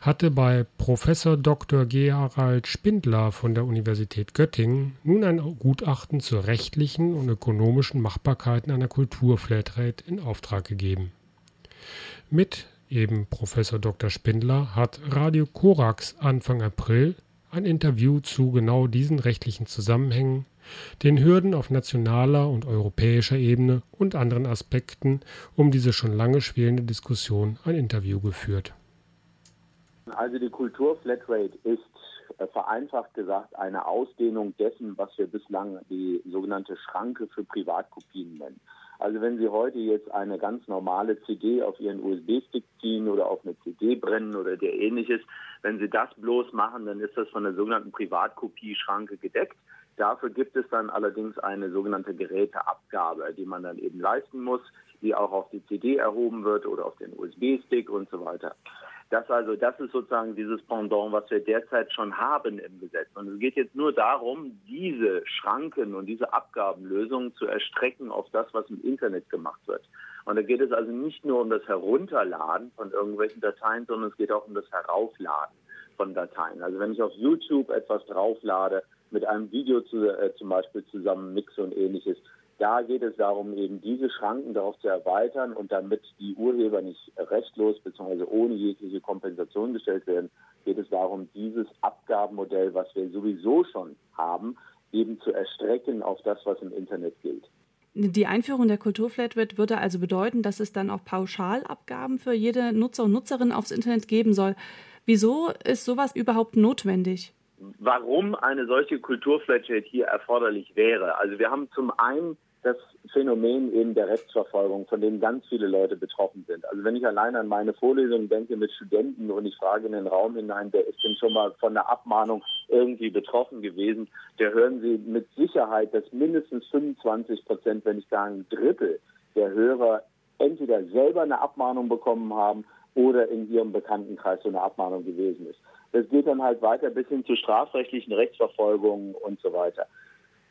hatte bei Professor Dr. Gerald Spindler von der Universität Göttingen nun ein Gutachten zur rechtlichen und ökonomischen Machbarkeiten einer Kulturflatrate in Auftrag gegeben. Mit eben Professor Dr. Spindler hat Radio Korax Anfang April ein Interview zu genau diesen rechtlichen Zusammenhängen den Hürden auf nationaler und europäischer Ebene und anderen Aspekten um diese schon lange schwelende Diskussion ein Interview geführt. Also die Kultur Flatrate ist äh, vereinfacht gesagt eine Ausdehnung dessen, was wir bislang die sogenannte Schranke für Privatkopien nennen. Also wenn Sie heute jetzt eine ganz normale CD auf Ihren USB-Stick ziehen oder auf eine CD brennen oder der ähnliches, wenn Sie das bloß machen, dann ist das von der sogenannten Privatkopie-Schranke gedeckt. Dafür gibt es dann allerdings eine sogenannte Geräteabgabe, die man dann eben leisten muss, die auch auf die CD erhoben wird oder auf den USB-Stick und so weiter. Das also, das ist sozusagen dieses Pendant, was wir derzeit schon haben im Gesetz. Und es geht jetzt nur darum, diese Schranken und diese Abgabenlösungen zu erstrecken auf das, was im Internet gemacht wird. Und da geht es also nicht nur um das Herunterladen von irgendwelchen Dateien, sondern es geht auch um das Heraufladen von Dateien. Also wenn ich auf YouTube etwas drauflade, mit einem Video zu, äh, zum Beispiel zusammen mixe und ähnliches. Da geht es darum, eben diese Schranken darauf zu erweitern und damit die Urheber nicht rechtlos bzw. ohne jegliche Kompensation gestellt werden, geht es darum, dieses Abgabenmodell, was wir sowieso schon haben, eben zu erstrecken auf das, was im Internet gilt. Die Einführung der Kulturflatrate würde also bedeuten, dass es dann auch Pauschalabgaben für jede Nutzer und Nutzerin aufs Internet geben soll. Wieso ist sowas überhaupt notwendig? Warum eine solche Kulturflatrate hier erforderlich wäre. Also wir haben zum einen das Phänomen eben der Rechtsverfolgung, von dem ganz viele Leute betroffen sind. Also wenn ich allein an meine Vorlesungen denke mit Studenten und ich frage in den Raum hinein, wer ist denn schon mal von der Abmahnung irgendwie betroffen gewesen, der hören Sie mit Sicherheit, dass mindestens 25 Prozent, wenn nicht gar ein Drittel der Hörer entweder selber eine Abmahnung bekommen haben oder in ihrem Bekanntenkreis so eine Abmahnung gewesen ist. Das geht dann halt weiter bis hin zu strafrechtlichen Rechtsverfolgungen und so weiter.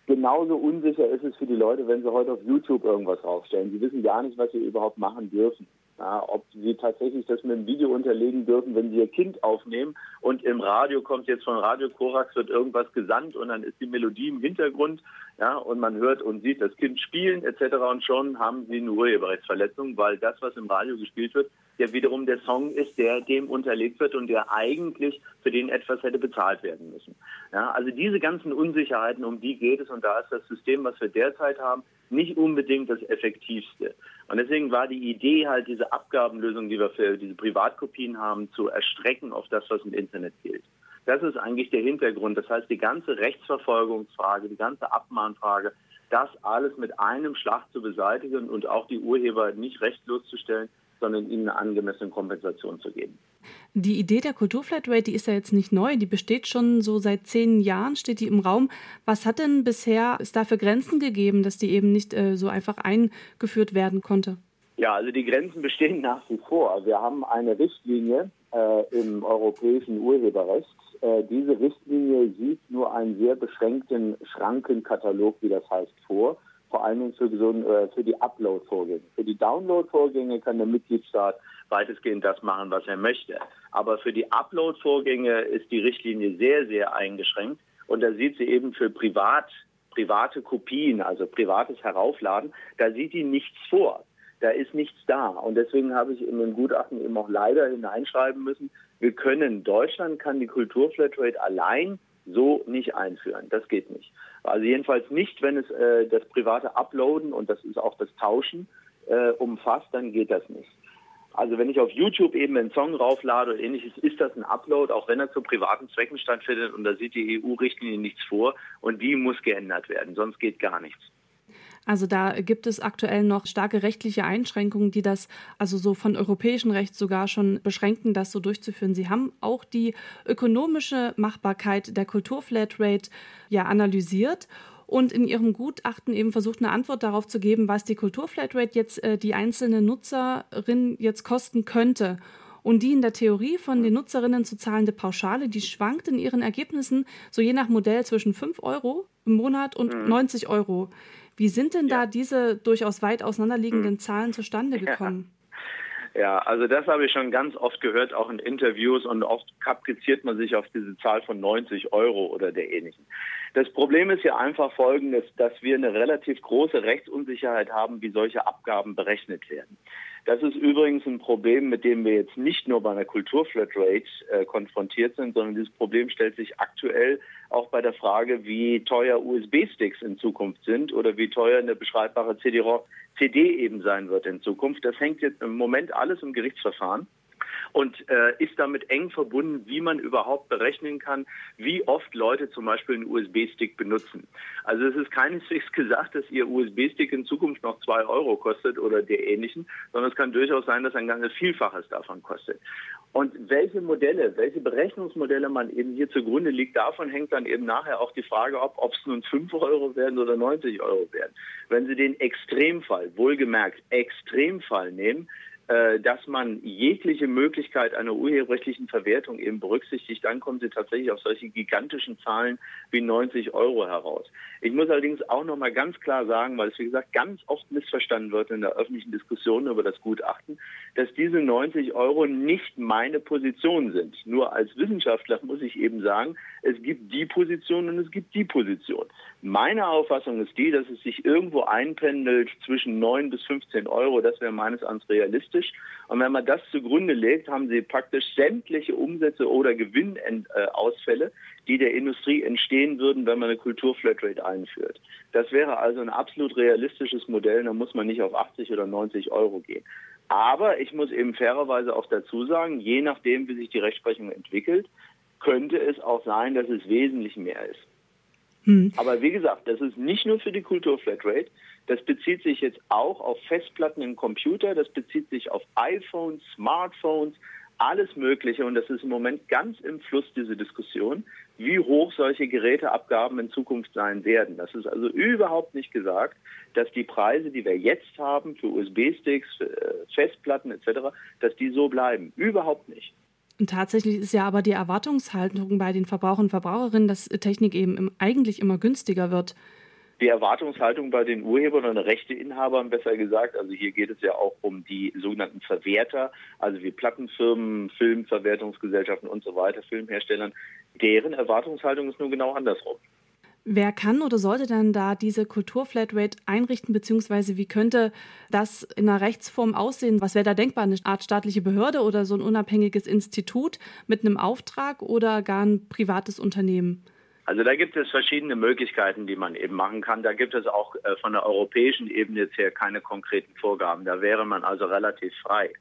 Genauso unsicher ist es für die Leute, wenn sie heute auf YouTube irgendwas raufstellen. Sie wissen gar nicht, was sie überhaupt machen dürfen. Ja, ob sie tatsächlich das mit einem Video unterlegen dürfen, wenn sie ihr Kind aufnehmen und im Radio kommt jetzt von Radio Korax wird irgendwas gesandt und dann ist die Melodie im Hintergrund, ja, und man hört und sieht das Kind spielen etc. und schon haben sie eine Urheberrechtsverletzung, weil das, was im Radio gespielt wird, ja wiederum der Song ist, der dem unterlegt wird und der eigentlich für den etwas hätte bezahlt werden müssen. Ja, also diese ganzen Unsicherheiten, um die geht es und da ist das System, was wir derzeit haben, nicht unbedingt das effektivste. Und deswegen war die Idee halt, diese Abgabenlösung, die wir für diese Privatkopien haben, zu erstrecken auf das, was im Internet gilt. Das ist eigentlich der Hintergrund. Das heißt, die ganze Rechtsverfolgungsfrage, die ganze Abmahnfrage, das alles mit einem Schlag zu beseitigen und auch die Urheber nicht rechtlos zu stellen, sondern ihnen eine angemessene Kompensation zu geben. Die Idee der Kulturflatrate, die ist ja jetzt nicht neu, die besteht schon so seit zehn Jahren, steht die im Raum. Was hat denn bisher es dafür Grenzen gegeben, dass die eben nicht äh, so einfach eingeführt werden konnte? Ja, also die Grenzen bestehen nach wie vor. Wir haben eine Richtlinie äh, im europäischen Urheberrecht. Äh, diese Richtlinie sieht nur einen sehr beschränkten Schrankenkatalog, wie das heißt, vor vor allen Dingen für, äh, für die Upload-Vorgänge. Für die Download-Vorgänge kann der Mitgliedstaat weitestgehend das machen, was er möchte. Aber für die Upload-Vorgänge ist die Richtlinie sehr, sehr eingeschränkt. Und da sieht sie eben für privat, private Kopien, also privates Heraufladen, da sieht die nichts vor. Da ist nichts da. Und deswegen habe ich in dem Gutachten eben auch leider hineinschreiben müssen, wir können, Deutschland kann die Kulturflatrate allein so nicht einführen. Das geht nicht. Also jedenfalls nicht, wenn es äh, das private Uploaden und das ist auch das Tauschen äh, umfasst, dann geht das nicht. Also wenn ich auf YouTube eben einen Song rauflade oder ähnliches, ist das ein Upload, auch wenn er zu privaten Zwecken stattfindet und da sieht die EU-Richtlinie nichts vor und die muss geändert werden, sonst geht gar nichts. Also da gibt es aktuell noch starke rechtliche Einschränkungen, die das also so von europäischem Recht sogar schon beschränken, das so durchzuführen. Sie haben auch die ökonomische Machbarkeit der Kulturflatrate ja analysiert und in ihrem Gutachten eben versucht, eine Antwort darauf zu geben, was die Kulturflatrate jetzt äh, die einzelne Nutzerin jetzt kosten könnte. Und die in der Theorie von den Nutzerinnen zu zahlende Pauschale, die schwankt in ihren Ergebnissen so je nach Modell zwischen 5 Euro im Monat und mhm. 90 Euro. Wie sind denn ja. da diese durchaus weit auseinanderliegenden mhm. Zahlen zustande gekommen? Ja. ja. also das habe ich schon ganz oft gehört, auch in Interviews und oft kapriziert man sich auf diese Zahl von 90 Euro oder der ähnlichen. Das Problem ist ja einfach folgendes, dass wir eine relativ große Rechtsunsicherheit haben, wie solche Abgaben berechnet werden. Das ist übrigens ein Problem, mit dem wir jetzt nicht nur bei einer Kulturflatrate äh, konfrontiert sind, sondern dieses Problem stellt sich aktuell auch bei der Frage, wie teuer USB-Sticks in Zukunft sind oder wie teuer eine beschreibbare CD eben sein wird in Zukunft. Das hängt jetzt im Moment alles im Gerichtsverfahren und äh, ist damit eng verbunden, wie man überhaupt berechnen kann, wie oft Leute zum Beispiel einen USB-Stick benutzen. Also es ist keineswegs gesagt, dass ihr USB-Stick in Zukunft noch zwei Euro kostet oder der ähnlichen, sondern es kann durchaus sein, dass ein ganzes Vielfaches davon kostet. Und welche Modelle, welche Berechnungsmodelle man eben hier zugrunde liegt, davon hängt dann eben nachher auch die Frage ab, ob es nun 5 Euro werden oder 90 Euro werden. Wenn Sie den Extremfall, wohlgemerkt Extremfall nehmen, dass man jegliche Möglichkeit einer urheberrechtlichen Verwertung eben berücksichtigt, dann kommen Sie tatsächlich auf solche gigantischen Zahlen wie 90 Euro heraus. Ich muss allerdings auch noch mal ganz klar sagen, weil es wie gesagt ganz oft missverstanden wird in der öffentlichen Diskussion über das Gutachten, dass diese 90 Euro nicht meine Position sind. Nur als Wissenschaftler muss ich eben sagen, es gibt die Position und es gibt die Position. Meine Auffassung ist die, dass es sich irgendwo einpendelt zwischen 9 bis 15 Euro. Das wäre meines Erachtens realistisch. Und wenn man das zugrunde legt, haben sie praktisch sämtliche Umsätze oder Gewinnausfälle, die der Industrie entstehen würden, wenn man eine Kulturflatrate einführt. Das wäre also ein absolut realistisches Modell. Da muss man nicht auf 80 oder 90 Euro gehen. Aber ich muss eben fairerweise auch dazu sagen, je nachdem, wie sich die Rechtsprechung entwickelt, könnte es auch sein, dass es wesentlich mehr ist. Hm. Aber wie gesagt, das ist nicht nur für die Kulturflatrate. Das bezieht sich jetzt auch auf Festplatten im Computer, das bezieht sich auf iPhones, Smartphones, alles Mögliche. Und das ist im Moment ganz im Fluss, diese Diskussion, wie hoch solche Geräteabgaben in Zukunft sein werden. Das ist also überhaupt nicht gesagt, dass die Preise, die wir jetzt haben für USB-Sticks, äh, Festplatten etc., dass die so bleiben. Überhaupt nicht. Und tatsächlich ist ja aber die Erwartungshaltung bei den Verbrauchern und Verbraucherinnen, dass Technik eben eigentlich immer günstiger wird. Die Erwartungshaltung bei den Urhebern und Rechteinhabern, besser gesagt, also hier geht es ja auch um die sogenannten Verwerter, also wie Plattenfirmen, Filmverwertungsgesellschaften und so weiter, Filmherstellern, deren Erwartungshaltung ist nur genau andersrum. Wer kann oder sollte denn da diese Kulturflatrate einrichten, beziehungsweise wie könnte das in einer Rechtsform aussehen? Was wäre da denkbar? Eine Art staatliche Behörde oder so ein unabhängiges Institut mit einem Auftrag oder gar ein privates Unternehmen? Also da gibt es verschiedene Möglichkeiten, die man eben machen kann. Da gibt es auch äh, von der europäischen Ebene jetzt her keine konkreten Vorgaben. Da wäre man also relativ frei.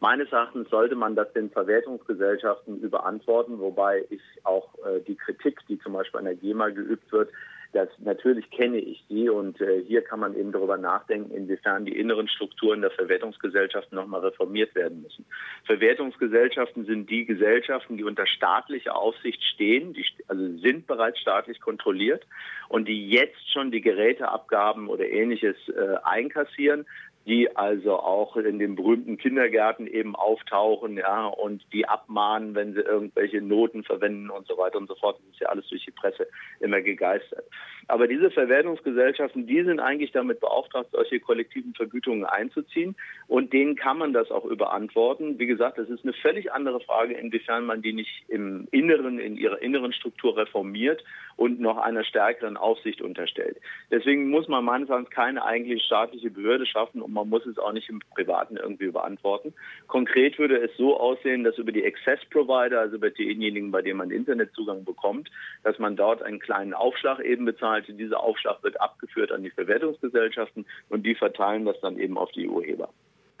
Meines Erachtens sollte man das den Verwertungsgesellschaften überantworten, wobei ich auch äh, die Kritik, die zum Beispiel an der GEMA geübt wird, das natürlich kenne ich die und äh, hier kann man eben darüber nachdenken, inwiefern die inneren Strukturen der Verwertungsgesellschaften nochmal reformiert werden müssen. Verwertungsgesellschaften sind die Gesellschaften, die unter staatlicher Aufsicht stehen, die also sind bereits staatlich kontrolliert und die jetzt schon die Geräteabgaben oder ähnliches äh, einkassieren die also auch in den berühmten Kindergärten eben auftauchen, ja, und die abmahnen, wenn sie irgendwelche Noten verwenden und so weiter und so fort. Das ist ja alles durch die Presse immer gegeistert. Aber diese Verwertungsgesellschaften, die sind eigentlich damit beauftragt, solche kollektiven Vergütungen einzuziehen und denen kann man das auch überantworten. Wie gesagt, das ist eine völlig andere Frage, inwiefern man die nicht im Inneren, in ihrer inneren Struktur reformiert und noch einer stärkeren Aufsicht unterstellt. Deswegen muss man meines Erachtens keine eigentlich staatliche Behörde schaffen und man muss es auch nicht im Privaten irgendwie beantworten. Konkret würde es so aussehen, dass über die Access Provider, also über diejenigen, bei denen man Internetzugang bekommt, dass man dort einen kleinen Aufschlag eben bezahlt. Dieser Aufschlag wird abgeführt an die Verwertungsgesellschaften und die verteilen das dann eben auf die Urheber.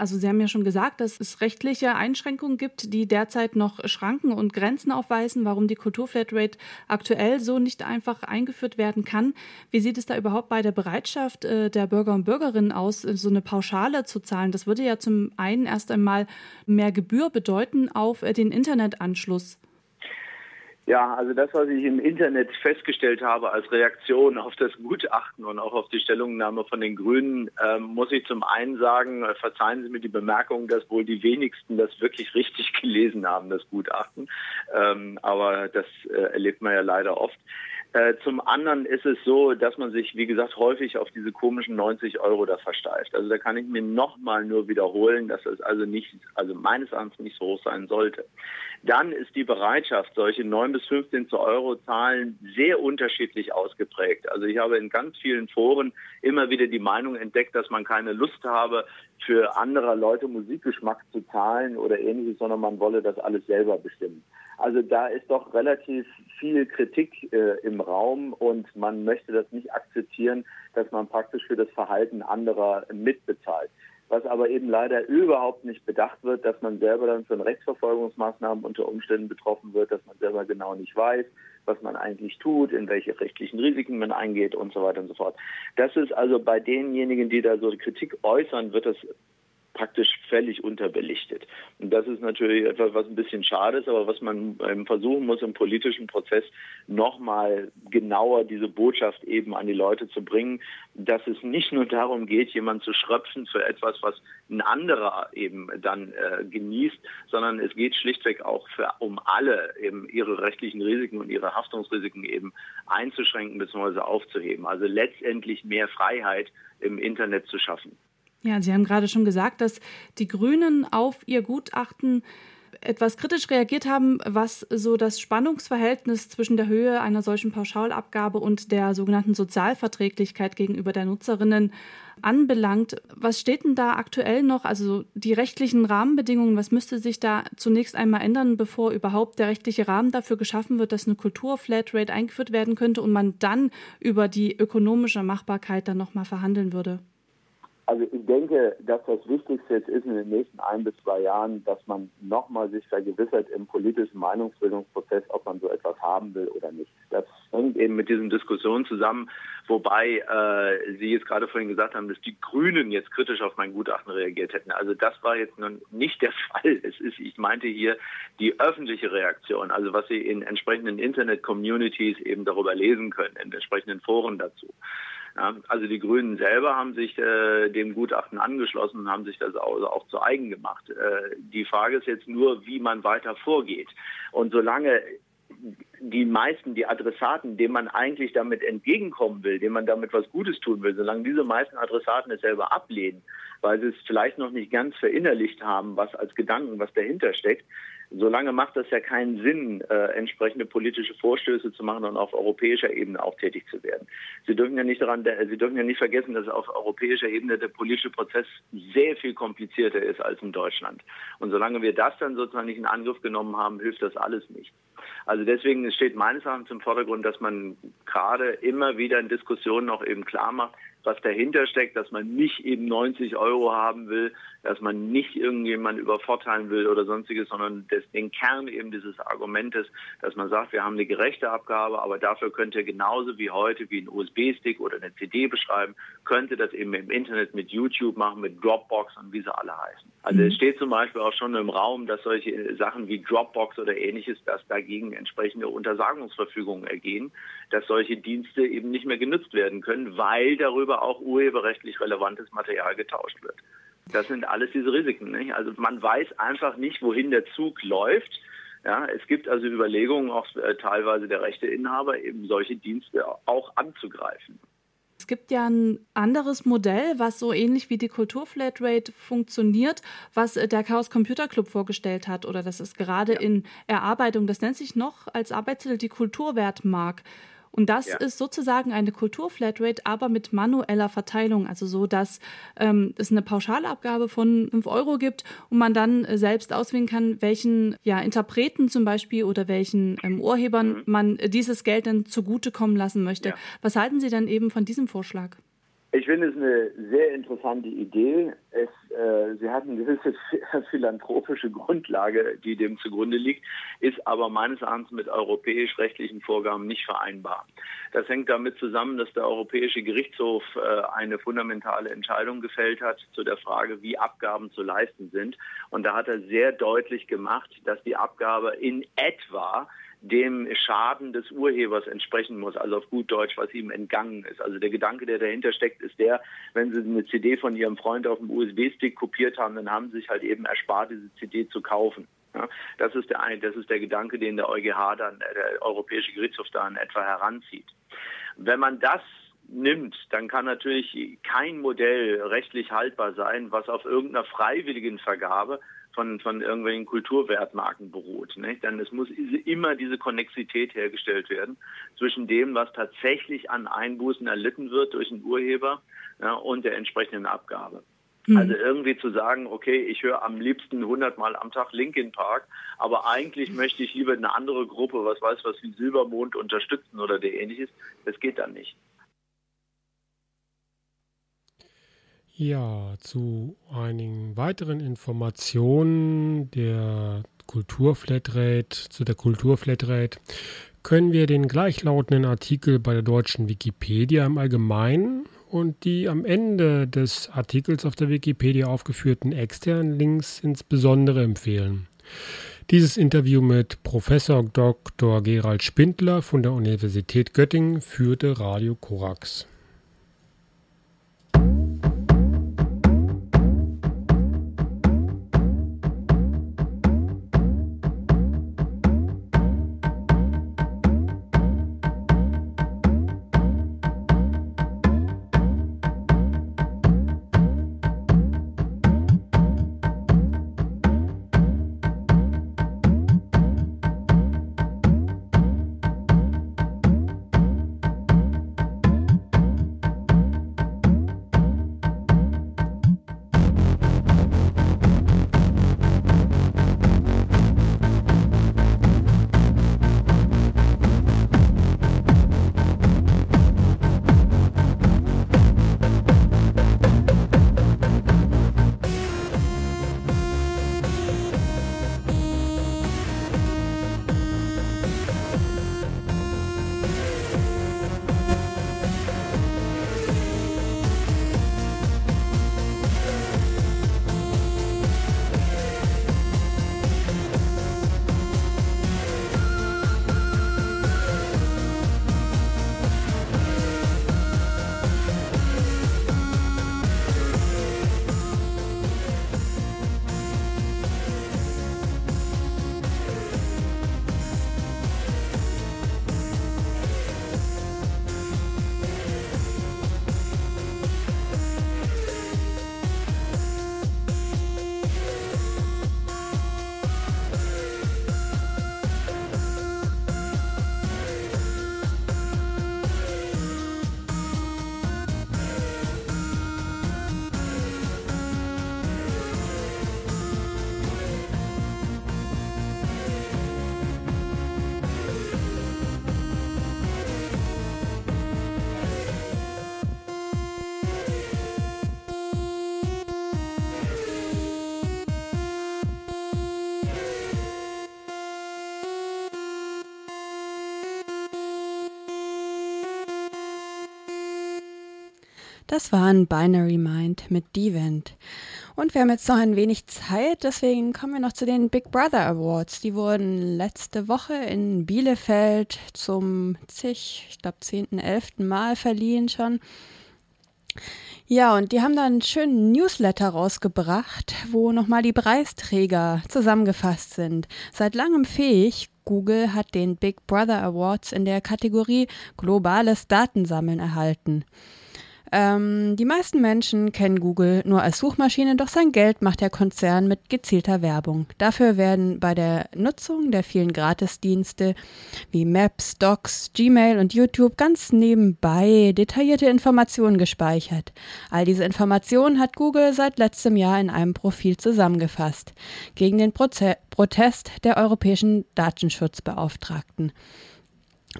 Also Sie haben ja schon gesagt, dass es rechtliche Einschränkungen gibt, die derzeit noch Schranken und Grenzen aufweisen, warum die Kulturflatrate aktuell so nicht einfach eingeführt werden kann. Wie sieht es da überhaupt bei der Bereitschaft äh, der Bürger und Bürgerinnen aus, so eine Pauschale zu zahlen? Das würde ja zum einen erst einmal mehr Gebühr bedeuten auf äh, den Internetanschluss. Ja, also das, was ich im Internet festgestellt habe als Reaktion auf das Gutachten und auch auf die Stellungnahme von den Grünen, äh, muss ich zum einen sagen, äh, verzeihen Sie mir die Bemerkung, dass wohl die wenigsten das wirklich richtig gelesen haben, das Gutachten. Ähm, aber das äh, erlebt man ja leider oft. Äh, zum anderen ist es so, dass man sich, wie gesagt, häufig auf diese komischen 90 Euro da versteift. Also da kann ich mir nochmal nur wiederholen, dass es also nicht, also meines Erachtens nicht so hoch sein sollte. Dann ist die Bereitschaft, solche 9 bis 15 Euro Zahlen sehr unterschiedlich ausgeprägt. Also ich habe in ganz vielen Foren immer wieder die Meinung entdeckt, dass man keine Lust habe, für anderer Leute Musikgeschmack zu zahlen oder ähnliches, sondern man wolle das alles selber bestimmen. Also da ist doch relativ viel Kritik äh, im Raum und man möchte das nicht akzeptieren, dass man praktisch für das Verhalten anderer mitbezahlt. Was aber eben leider überhaupt nicht bedacht wird, dass man selber dann von Rechtsverfolgungsmaßnahmen unter Umständen betroffen wird, dass man selber genau nicht weiß, was man eigentlich tut, in welche rechtlichen Risiken man eingeht und so weiter und so fort. Das ist also bei denjenigen, die da so Kritik äußern, wird das praktisch völlig unterbelichtet. Und das ist natürlich etwas, was ein bisschen schade ist, aber was man ähm, versuchen muss im politischen Prozess nochmal genauer diese Botschaft eben an die Leute zu bringen, dass es nicht nur darum geht, jemanden zu schröpfen für etwas, was ein anderer eben dann äh, genießt, sondern es geht schlichtweg auch für, um alle eben ihre rechtlichen Risiken und ihre Haftungsrisiken eben einzuschränken bzw. aufzuheben. Also letztendlich mehr Freiheit im Internet zu schaffen. Ja, Sie haben gerade schon gesagt, dass die Grünen auf ihr Gutachten etwas kritisch reagiert haben, was so das Spannungsverhältnis zwischen der Höhe einer solchen Pauschalabgabe und der sogenannten Sozialverträglichkeit gegenüber der Nutzerinnen anbelangt. Was steht denn da aktuell noch? Also die rechtlichen Rahmenbedingungen, was müsste sich da zunächst einmal ändern, bevor überhaupt der rechtliche Rahmen dafür geschaffen wird, dass eine Kulturflatrate eingeführt werden könnte und man dann über die ökonomische Machbarkeit dann nochmal verhandeln würde? Also ich denke, dass das Wichtigste jetzt ist in den nächsten ein bis zwei Jahren, dass man nochmal sich vergewissert im politischen Meinungsbildungsprozess, ob man so etwas haben will oder nicht. Das hängt eben mit diesen Diskussionen zusammen, wobei äh, Sie jetzt gerade vorhin gesagt haben, dass die Grünen jetzt kritisch auf mein Gutachten reagiert hätten. Also das war jetzt nun nicht der Fall. Es ist, ich meinte hier die öffentliche Reaktion, also was Sie in entsprechenden Internet-Communities eben darüber lesen können, in entsprechenden Foren dazu. Ja, also die Grünen selber haben sich äh, dem Gutachten angeschlossen und haben sich das auch, auch zu eigen gemacht. Äh, die Frage ist jetzt nur, wie man weiter vorgeht. Und solange die meisten, die Adressaten, denen man eigentlich damit entgegenkommen will, denen man damit was Gutes tun will, solange diese meisten Adressaten es selber ablehnen, weil sie es vielleicht noch nicht ganz verinnerlicht haben, was als Gedanken, was dahinter steckt, solange macht es ja keinen Sinn, äh, entsprechende politische Vorstöße zu machen und auf europäischer Ebene auch tätig zu werden. Sie dürfen ja nicht daran, Sie dürfen ja nicht vergessen, dass auf europäischer Ebene der politische Prozess sehr viel komplizierter ist als in Deutschland. Und solange wir das dann sozusagen nicht in Angriff genommen haben, hilft das alles nicht. Also deswegen steht meines Erachtens im Vordergrund, dass man gerade immer wieder in Diskussionen auch eben klar macht, was dahinter steckt, dass man nicht eben 90 Euro haben will, dass man nicht irgendjemand übervorteilen will oder sonstiges, sondern das, den Kern eben dieses Argumentes, dass man sagt, wir haben eine gerechte Abgabe, aber dafür könnt ihr genauso wie heute, wie ein USB-Stick oder eine CD beschreiben, könnte das eben im Internet mit YouTube machen, mit Dropbox und wie sie alle heißen. Also mhm. es steht zum Beispiel auch schon im Raum, dass solche Sachen wie Dropbox oder ähnliches, dass dagegen entsprechende Untersagungsverfügungen ergehen, dass solche Dienste eben nicht mehr genutzt werden können, weil darüber auch urheberrechtlich relevantes Material getauscht wird. Das sind alles diese Risiken. Nicht? Also man weiß einfach nicht, wohin der Zug läuft. Ja, es gibt also Überlegungen, auch äh, teilweise der Rechteinhaber, eben solche Dienste auch anzugreifen. Es gibt ja ein anderes Modell, was so ähnlich wie die Kulturflatrate funktioniert, was äh, der Chaos Computer Club vorgestellt hat oder das ist gerade ja. in Erarbeitung. Das nennt sich noch als Arbeitstitel die Kulturwertmark. Und das ja. ist sozusagen eine Kulturflatrate, aber mit manueller Verteilung. Also so, dass ähm, es eine Pauschalabgabe von 5 Euro gibt und man dann äh, selbst auswählen kann, welchen ja, Interpreten zum Beispiel oder welchen ähm, Urhebern mhm. man äh, dieses Geld dann zugutekommen lassen möchte. Ja. Was halten Sie denn eben von diesem Vorschlag? Ich finde es eine sehr interessante Idee. Es, äh, sie hat eine gewisse philanthropische Grundlage, die dem zugrunde liegt, ist aber meines Erachtens mit europäisch-rechtlichen Vorgaben nicht vereinbar. Das hängt damit zusammen, dass der Europäische Gerichtshof äh, eine fundamentale Entscheidung gefällt hat zu der Frage, wie Abgaben zu leisten sind. Und da hat er sehr deutlich gemacht, dass die Abgabe in etwa dem Schaden des Urhebers entsprechen muss, also auf gut Deutsch, was ihm entgangen ist. Also der Gedanke, der dahinter steckt, ist der, wenn Sie eine CD von Ihrem Freund auf dem USB-Stick kopiert haben, dann haben Sie sich halt eben erspart, diese CD zu kaufen. Ja, das ist der das ist der Gedanke, den der EuGH dann, der Europäische Gerichtshof da in etwa heranzieht. Wenn man das nimmt, dann kann natürlich kein Modell rechtlich haltbar sein, was auf irgendeiner freiwilligen Vergabe von, von irgendwelchen Kulturwertmarken beruht. Nicht? Denn es muss immer diese Konnexität hergestellt werden zwischen dem, was tatsächlich an Einbußen erlitten wird durch den Urheber ja, und der entsprechenden Abgabe. Mhm. Also irgendwie zu sagen, okay, ich höre am liebsten 100 Mal am Tag Linkin Park, aber eigentlich möchte ich lieber eine andere Gruppe, was weiß was wie Silbermond unterstützen oder der ähnliches, das geht dann nicht. Ja, zu einigen weiteren Informationen der Kulturflatrate, zu der Kulturflatrate können wir den gleichlautenden Artikel bei der deutschen Wikipedia im Allgemeinen und die am Ende des Artikels auf der Wikipedia aufgeführten externen Links insbesondere empfehlen. Dieses Interview mit Professor Dr. Gerald Spindler von der Universität Göttingen führte Radio Korax. Das war ein Binary Mind mit Devent. Und wir haben jetzt noch ein wenig Zeit, deswegen kommen wir noch zu den Big Brother Awards. Die wurden letzte Woche in Bielefeld zum zig, ich glaube, 10., 11. Mal verliehen schon. Ja, und die haben dann einen schönen Newsletter rausgebracht, wo nochmal die Preisträger zusammengefasst sind. Seit langem fähig, Google hat den Big Brother Awards in der Kategorie Globales Datensammeln erhalten. Ähm, die meisten Menschen kennen Google nur als Suchmaschine, doch sein Geld macht der Konzern mit gezielter Werbung. Dafür werden bei der Nutzung der vielen Gratisdienste wie Maps, Docs, Gmail und YouTube ganz nebenbei detaillierte Informationen gespeichert. All diese Informationen hat Google seit letztem Jahr in einem Profil zusammengefasst gegen den Proze Protest der europäischen Datenschutzbeauftragten.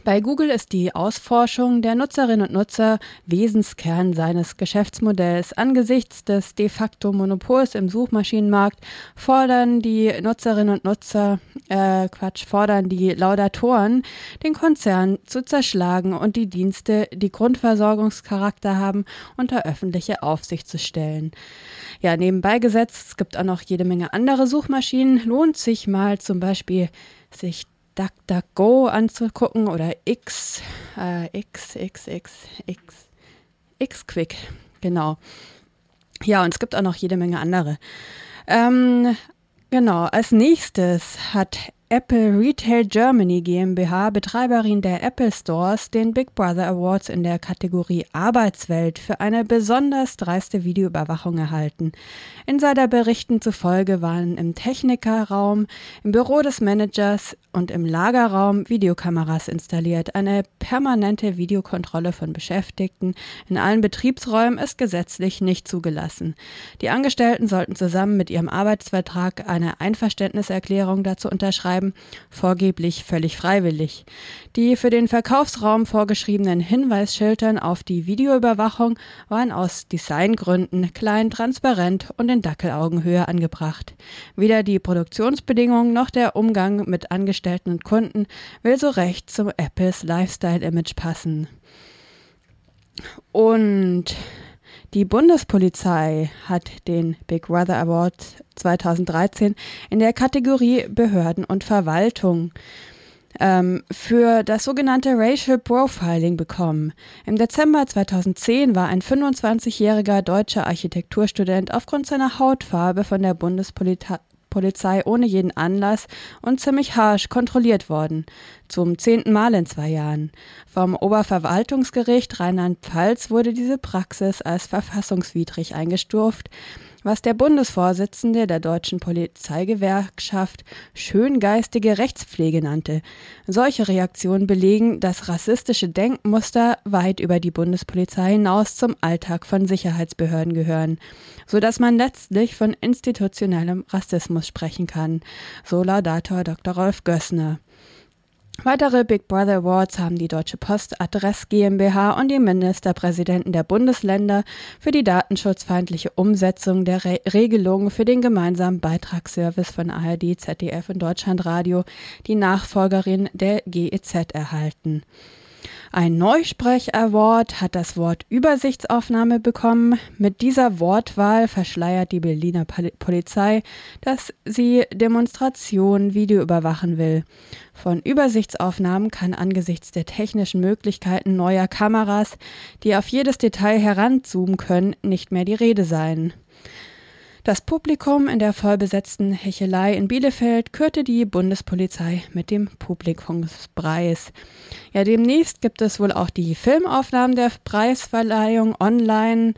Bei Google ist die Ausforschung der Nutzerinnen und Nutzer Wesenskern seines Geschäftsmodells. Angesichts des de facto Monopols im Suchmaschinenmarkt fordern die Nutzerinnen und Nutzer, äh, Quatsch, fordern die Laudatoren, den Konzern zu zerschlagen und die Dienste, die Grundversorgungscharakter haben, unter öffentliche Aufsicht zu stellen. Ja, nebenbei gesetzt, es gibt auch noch jede Menge andere Suchmaschinen, lohnt sich mal zum Beispiel sich DuckDuckGo anzugucken oder X, äh, X, X, X, X, Xquick, genau. Ja, und es gibt auch noch jede Menge andere. Ähm, genau, als nächstes hat Apple Retail Germany GmbH, Betreiberin der Apple Stores, den Big Brother Awards in der Kategorie Arbeitswelt für eine besonders dreiste Videoüberwachung erhalten. Insiderberichten zufolge waren im Technikerraum, im Büro des Managers und im Lagerraum Videokameras installiert. Eine permanente Videokontrolle von Beschäftigten in allen Betriebsräumen ist gesetzlich nicht zugelassen. Die Angestellten sollten zusammen mit ihrem Arbeitsvertrag eine Einverständniserklärung dazu unterschreiben, schreiben, vorgeblich völlig freiwillig. Die für den Verkaufsraum vorgeschriebenen Hinweisschildern auf die Videoüberwachung waren aus Designgründen klein, transparent und in Dackelaugenhöhe angebracht. Weder die Produktionsbedingungen noch der Umgang mit Angestellten und Kunden will so recht zum Apples Lifestyle-Image passen. Und die Bundespolizei hat den Big Brother Award 2013 in der Kategorie Behörden und Verwaltung ähm, für das sogenannte Racial Profiling bekommen. Im Dezember 2010 war ein 25-jähriger deutscher Architekturstudent aufgrund seiner Hautfarbe von der Bundespolizei Polizei ohne jeden Anlass und ziemlich harsch kontrolliert worden. Zum zehnten Mal in zwei Jahren. Vom Oberverwaltungsgericht Rheinland-Pfalz wurde diese Praxis als verfassungswidrig eingestuft was der Bundesvorsitzende der Deutschen Polizeigewerkschaft schöngeistige Rechtspflege nannte. Solche Reaktionen belegen, dass rassistische Denkmuster weit über die Bundespolizei hinaus zum Alltag von Sicherheitsbehörden gehören, so dass man letztlich von institutionellem Rassismus sprechen kann, so Laudator Dr. Rolf Gössner. Weitere Big Brother Awards haben die Deutsche Post Adress GmbH und die Ministerpräsidenten der Bundesländer für die datenschutzfeindliche Umsetzung der Re Regelungen für den gemeinsamen Beitragsservice von ARD, ZDF und Deutschlandradio, die Nachfolgerin der GEZ, erhalten. Ein Neusprech-Award hat das Wort Übersichtsaufnahme bekommen. Mit dieser Wortwahl verschleiert die Berliner Polizei, dass sie Demonstrationen Video überwachen will. Von Übersichtsaufnahmen kann angesichts der technischen Möglichkeiten neuer Kameras, die auf jedes Detail heranzoomen können, nicht mehr die Rede sein. Das Publikum in der vollbesetzten Hechelei in Bielefeld kürte die Bundespolizei mit dem Publikumspreis. Ja, demnächst gibt es wohl auch die Filmaufnahmen der Preisverleihung online.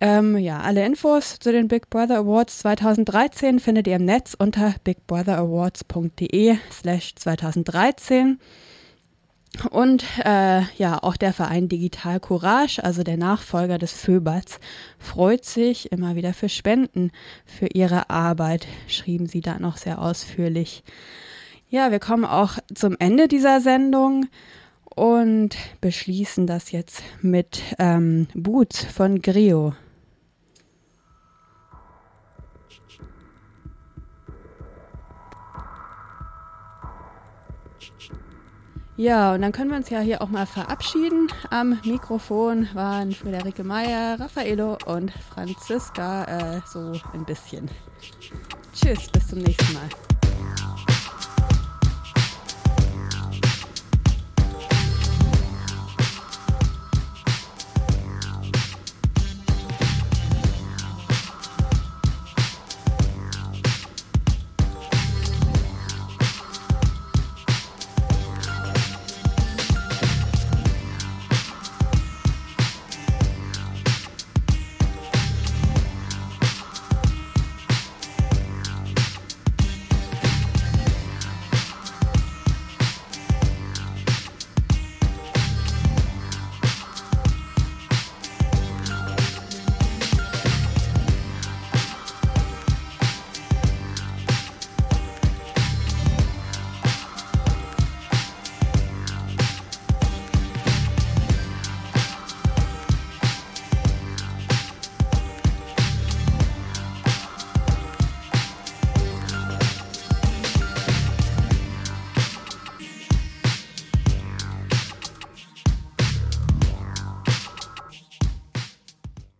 Ähm, ja, alle Infos zu den Big Brother Awards 2013 findet ihr im Netz unter bigbrother.awards.de slash 2013. Und äh, ja, auch der Verein Digital Courage, also der Nachfolger des Föbats, freut sich immer wieder für Spenden für ihre Arbeit, schrieben sie da noch sehr ausführlich. Ja, wir kommen auch zum Ende dieser Sendung und beschließen das jetzt mit ähm, Boots von Grio. Ja, und dann können wir uns ja hier auch mal verabschieden. Am Mikrofon waren Friederike Meyer, Raffaello und Franziska, äh, so ein bisschen. Tschüss, bis zum nächsten Mal.